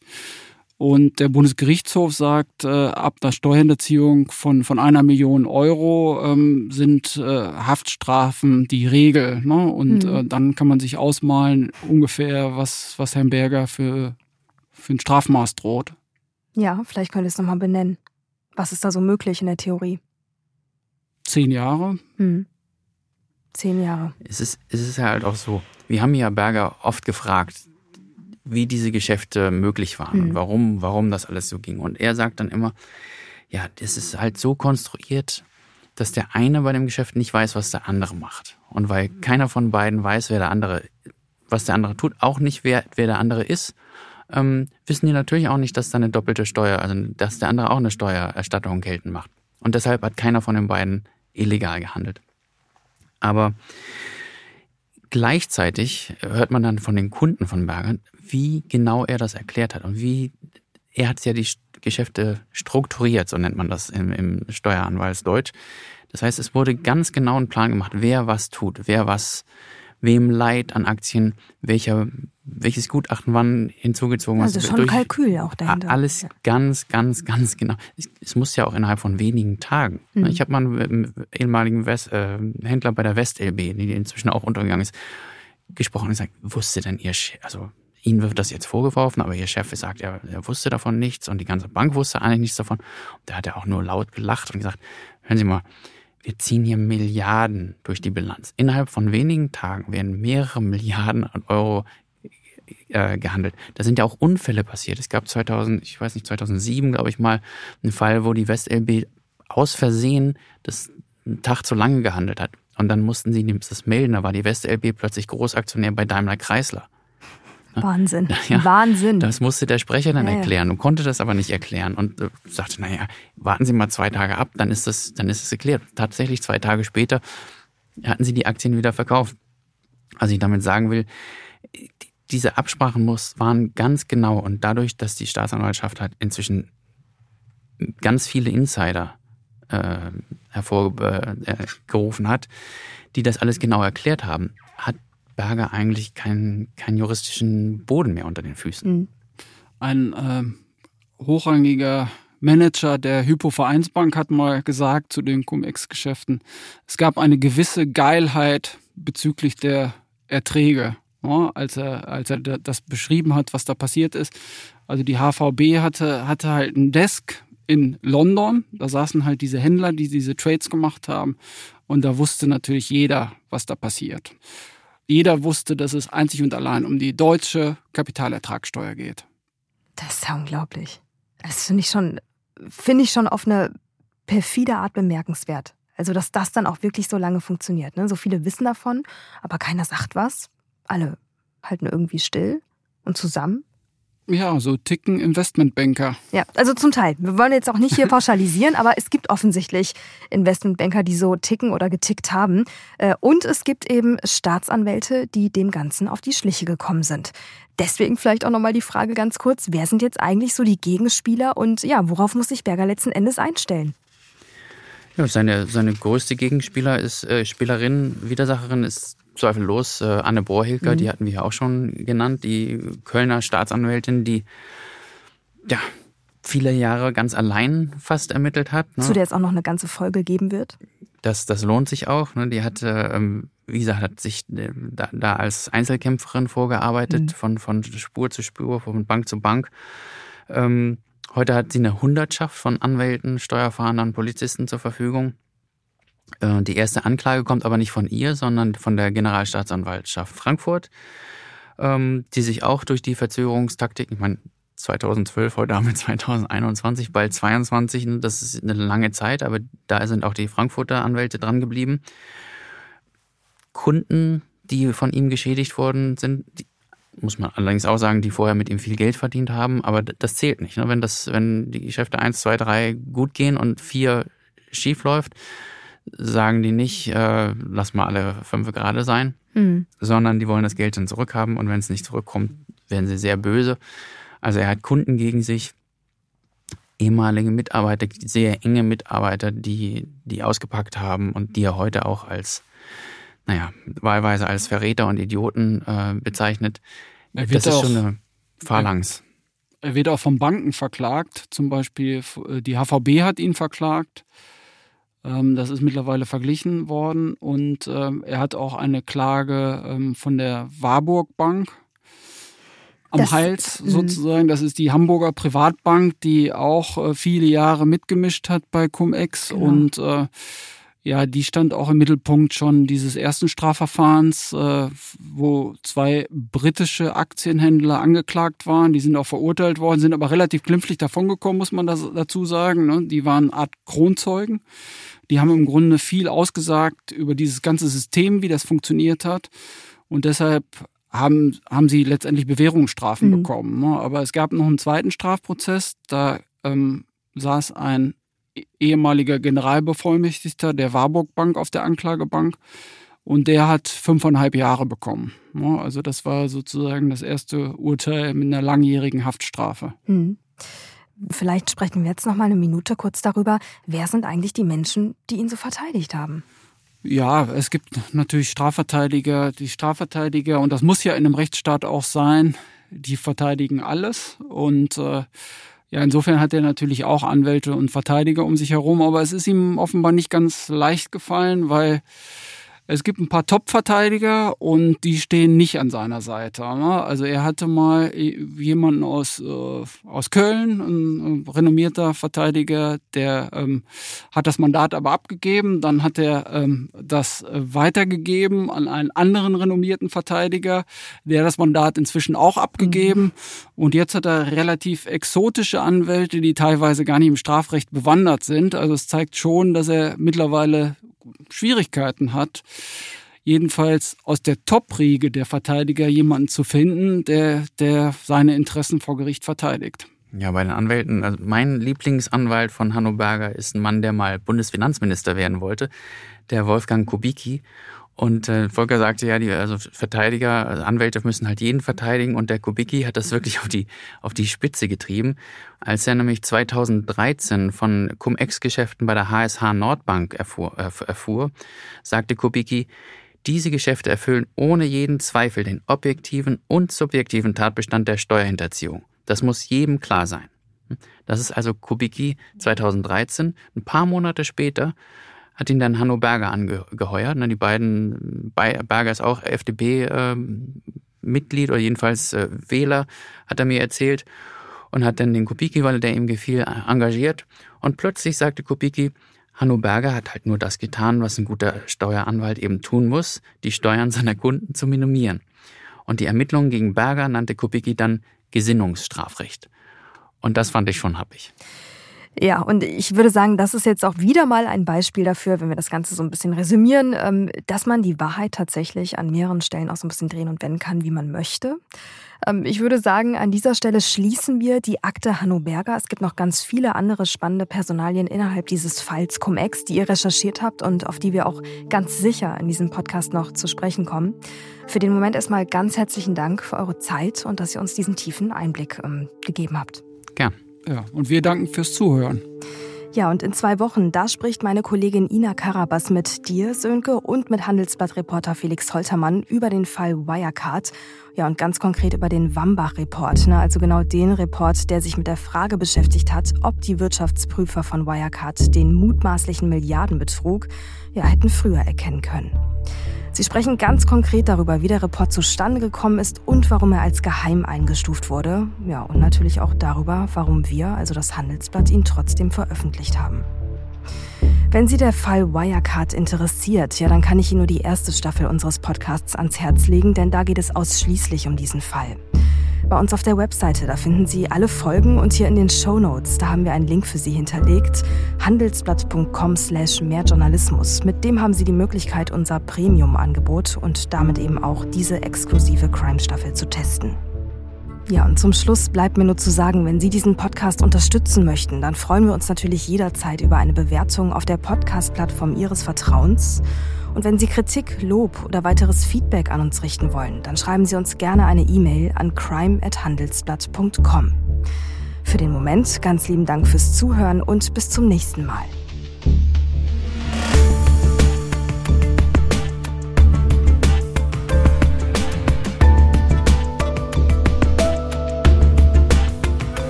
Und der Bundesgerichtshof sagt, äh, ab der Steuerhinterziehung von, von einer Million Euro ähm, sind äh, Haftstrafen die Regel. Ne? Und mhm. äh, dann kann man sich ausmalen, ungefähr, was, was Herrn Berger für, für ein Strafmaß droht. Ja, vielleicht könnt ihr es nochmal benennen. Was ist da so möglich in der Theorie? Zehn Jahre. Mhm. Zehn Jahre. Es ist, es ist halt auch so. Wir haben ja Berger oft gefragt, wie diese Geschäfte möglich waren mhm. und warum, warum das alles so ging. Und er sagt dann immer, ja, das ist halt so konstruiert, dass der eine bei dem Geschäft nicht weiß, was der andere macht. Und weil keiner von beiden weiß, wer der andere, was der andere tut, auch nicht wer, wer der andere ist, ähm, wissen die natürlich auch nicht, dass da eine doppelte Steuer, also dass der andere auch eine Steuererstattung geltend macht. Und deshalb hat keiner von den beiden illegal gehandelt. Aber gleichzeitig hört man dann von den Kunden von Berger, wie genau er das erklärt hat und wie er hat ja die Geschäfte strukturiert, so nennt man das im, im Steueranwaltsdeutsch. Das heißt, es wurde ganz genau ein Plan gemacht, wer was tut, wer was wem Leid an Aktien, welcher, welches Gutachten wann hinzugezogen Also schon ein Kalkül auch dahinter. Alles ja. ganz, ganz, ganz genau. Es, es, muss ja auch innerhalb von wenigen Tagen. Mhm. Ich habe mal einen ehemaligen West, äh, Händler bei der WestLB, die inzwischen auch untergegangen ist, gesprochen und gesagt, wusste denn ihr, also Ihnen wird das jetzt vorgeworfen, aber Ihr Chef sagt, er, er wusste davon nichts und die ganze Bank wusste eigentlich nichts davon. Und da hat er auch nur laut gelacht und gesagt, hören Sie mal, wir ziehen hier Milliarden durch die Bilanz. Innerhalb von wenigen Tagen werden mehrere Milliarden Euro äh, gehandelt. Da sind ja auch Unfälle passiert. Es gab 2000, ich weiß nicht, 2007, glaube ich mal, einen Fall, wo die WestLB aus Versehen das einen Tag zu lange gehandelt hat. Und dann mussten sie das melden. Da war die WestLB plötzlich Großaktionär bei Daimler Chrysler. Wahnsinn. Ja, Wahnsinn. Das musste der Sprecher dann ja, erklären und konnte das aber nicht erklären und äh, sagte, naja, warten Sie mal zwei Tage ab, dann ist das, dann ist es erklärt. Tatsächlich zwei Tage später hatten sie die Aktien wieder verkauft. Was ich damit sagen will, diese Absprachen muss, waren ganz genau und dadurch, dass die Staatsanwaltschaft hat inzwischen ganz viele Insider äh, hervorgerufen äh, hat, die das alles genau erklärt haben, Berger eigentlich keinen, keinen juristischen Boden mehr unter den Füßen. Mhm. Ein äh, hochrangiger Manager der Hypo-Vereinsbank hat mal gesagt zu den Cum-Ex-Geschäften, es gab eine gewisse Geilheit bezüglich der Erträge, ja, als, er, als er das beschrieben hat, was da passiert ist. Also die HVB hatte, hatte halt ein Desk in London, da saßen halt diese Händler, die diese Trades gemacht haben und da wusste natürlich jeder, was da passiert. Jeder wusste, dass es einzig und allein um die deutsche Kapitalertragssteuer geht. Das ist ja unglaublich. Das finde ich schon, ich schon auf eine perfide Art bemerkenswert. Also, dass das dann auch wirklich so lange funktioniert. Ne? So viele wissen davon, aber keiner sagt was. Alle halten irgendwie still und zusammen. Ja, so ticken Investmentbanker. Ja, also zum Teil. Wir wollen jetzt auch nicht hier pauschalisieren, aber es gibt offensichtlich Investmentbanker, die so ticken oder getickt haben. Äh, und es gibt eben Staatsanwälte, die dem Ganzen auf die Schliche gekommen sind. Deswegen vielleicht auch nochmal die Frage ganz kurz, wer sind jetzt eigentlich so die Gegenspieler und ja, worauf muss sich Berger letzten Endes einstellen? Ja, seine, seine größte Gegenspieler ist, äh, Spielerin, Widersacherin ist zweifellos äh, Anne Borhilker, mhm. die hatten wir ja auch schon genannt, die Kölner Staatsanwältin, die ja viele Jahre ganz allein fast ermittelt hat. Ne? Zu der es auch noch eine ganze Folge geben wird. Das, das lohnt sich auch. Ne? Die hat, ähm, wie gesagt, hat sich äh, da, da, als Einzelkämpferin vorgearbeitet, mhm. von, von Spur zu Spur, von Bank zu Bank. Ähm, heute hat sie eine Hundertschaft von Anwälten, Steuerfahndern, Polizisten zur Verfügung. Äh, die erste Anklage kommt aber nicht von ihr, sondern von der Generalstaatsanwaltschaft Frankfurt, ähm, die sich auch durch die Verzögerungstaktik, ich meine, 2012, heute haben wir 2021, bald 22, ne, das ist eine lange Zeit, aber da sind auch die Frankfurter Anwälte dran geblieben. Kunden, die von ihm geschädigt worden sind, die, muss man allerdings auch sagen, die vorher mit ihm viel Geld verdient haben, aber das zählt nicht. Ne? Wenn, das, wenn die Geschäfte 1, 2, 3 gut gehen und 4 schief läuft, sagen die nicht, äh, lass mal alle fünf gerade sein, mhm. sondern die wollen das Geld dann zurückhaben und wenn es nicht zurückkommt, werden sie sehr böse. Also er hat Kunden gegen sich, ehemalige Mitarbeiter, sehr enge Mitarbeiter, die, die ausgepackt haben und die er heute auch als, naja, wahlweise als Verräter und Idioten äh, bezeichnet. das ist schon eine Phalanx. Er, er wird auch von Banken verklagt, zum Beispiel die HVB hat ihn verklagt. Ähm, das ist mittlerweile verglichen worden und ähm, er hat auch eine Klage ähm, von der Warburg Bank am das, Hals mhm. sozusagen. Das ist die Hamburger Privatbank, die auch äh, viele Jahre mitgemischt hat bei Cum-Ex genau. und äh, ja, die stand auch im Mittelpunkt schon dieses ersten Strafverfahrens, äh, wo zwei britische Aktienhändler angeklagt waren. Die sind auch verurteilt worden, sind aber relativ glimpflich davongekommen, muss man das dazu sagen. Ne? Die waren eine Art Kronzeugen. Die haben im Grunde viel ausgesagt über dieses ganze System, wie das funktioniert hat. Und deshalb haben, haben sie letztendlich Bewährungsstrafen mhm. bekommen. Ne? Aber es gab noch einen zweiten Strafprozess, da ähm, saß ein ehemaliger Generalbevollmächtigter der Warburg Bank auf der Anklagebank und der hat fünfeinhalb Jahre bekommen. Also das war sozusagen das erste Urteil mit einer langjährigen Haftstrafe. Mhm. Vielleicht sprechen wir jetzt noch mal eine Minute kurz darüber, wer sind eigentlich die Menschen, die ihn so verteidigt haben? Ja, es gibt natürlich Strafverteidiger, die Strafverteidiger, und das muss ja in einem Rechtsstaat auch sein, die verteidigen alles. Und äh, ja, insofern hat er natürlich auch Anwälte und Verteidiger um sich herum, aber es ist ihm offenbar nicht ganz leicht gefallen, weil es gibt ein paar Top-Verteidiger und die stehen nicht an seiner Seite. Ne? Also er hatte mal jemanden aus, äh, aus Köln, ein, ein renommierter Verteidiger, der ähm, hat das Mandat aber abgegeben. Dann hat er ähm, das äh, weitergegeben an einen anderen renommierten Verteidiger, der das Mandat inzwischen auch abgegeben. Mhm. Und jetzt hat er relativ exotische Anwälte, die teilweise gar nicht im Strafrecht bewandert sind. Also es zeigt schon, dass er mittlerweile Schwierigkeiten hat, jedenfalls aus der Top-Riege der Verteidiger jemanden zu finden, der, der seine Interessen vor Gericht verteidigt. Ja, bei den Anwälten, also mein Lieblingsanwalt von Hanno ist ein Mann, der mal Bundesfinanzminister werden wollte, der Wolfgang Kubicki. Und äh, Volker sagte ja, die also Verteidiger, also Anwälte müssen halt jeden verteidigen und der Kubicki hat das wirklich auf die auf die Spitze getrieben, als er nämlich 2013 von Cum-Ex-Geschäften bei der HSH Nordbank erfuhr, erfuhr sagte Kubicki, diese Geschäfte erfüllen ohne jeden Zweifel den objektiven und subjektiven Tatbestand der Steuerhinterziehung. Das muss jedem klar sein. Das ist also Kubicki 2013. Ein paar Monate später hat ihn dann Hanno Berger angeheuert. Die beiden, Berger ist auch FDP-Mitglied ähm, oder jedenfalls äh, Wähler, hat er mir erzählt und hat dann den Kubicki, weil der ihm gefiel, engagiert. Und plötzlich sagte Kubicki, Hanno Berger hat halt nur das getan, was ein guter Steueranwalt eben tun muss, die Steuern seiner Kunden zu minimieren. Und die Ermittlungen gegen Berger nannte Kubicki dann Gesinnungsstrafrecht. Und das fand ich schon happig. Ja, und ich würde sagen, das ist jetzt auch wieder mal ein Beispiel dafür, wenn wir das Ganze so ein bisschen resümieren, ähm, dass man die Wahrheit tatsächlich an mehreren Stellen auch so ein bisschen drehen und wenden kann, wie man möchte. Ähm, ich würde sagen, an dieser Stelle schließen wir die Akte Hanno Berger. Es gibt noch ganz viele andere spannende Personalien innerhalb dieses Falls Cum-Ex, die ihr recherchiert habt und auf die wir auch ganz sicher in diesem Podcast noch zu sprechen kommen. Für den Moment erstmal ganz herzlichen Dank für eure Zeit und dass ihr uns diesen tiefen Einblick ähm, gegeben habt. Gern. Ja, und wir danken fürs Zuhören. Ja, und in zwei Wochen, da spricht meine Kollegin Ina Karabas mit dir, Sönke, und mit Handelsblatt-Reporter Felix Holtermann über den Fall Wirecard. Ja, und ganz konkret über den Wambach-Report, ne? also genau den Report, der sich mit der Frage beschäftigt hat, ob die Wirtschaftsprüfer von Wirecard den mutmaßlichen Milliardenbetrug ja hätten früher erkennen können. Sie sprechen ganz konkret darüber, wie der Report zustande gekommen ist und warum er als geheim eingestuft wurde. Ja, und natürlich auch darüber, warum wir, also das Handelsblatt, ihn trotzdem veröffentlicht haben. Wenn Sie der Fall Wirecard interessiert, ja, dann kann ich Ihnen nur die erste Staffel unseres Podcasts ans Herz legen, denn da geht es ausschließlich um diesen Fall. Bei uns auf der Webseite, da finden Sie alle Folgen und hier in den Show Notes, da haben wir einen Link für Sie hinterlegt. handelsblatt.com slash mehrjournalismus. Mit dem haben Sie die Möglichkeit, unser Premium-Angebot und damit eben auch diese exklusive Crime-Staffel zu testen. Ja, und zum Schluss bleibt mir nur zu sagen, wenn Sie diesen Podcast unterstützen möchten, dann freuen wir uns natürlich jederzeit über eine Bewertung auf der Podcast-Plattform Ihres Vertrauens. Und wenn Sie Kritik, Lob oder weiteres Feedback an uns richten wollen, dann schreiben Sie uns gerne eine E-Mail an crime@handelsblatt.com. Für den Moment ganz lieben Dank fürs Zuhören und bis zum nächsten Mal.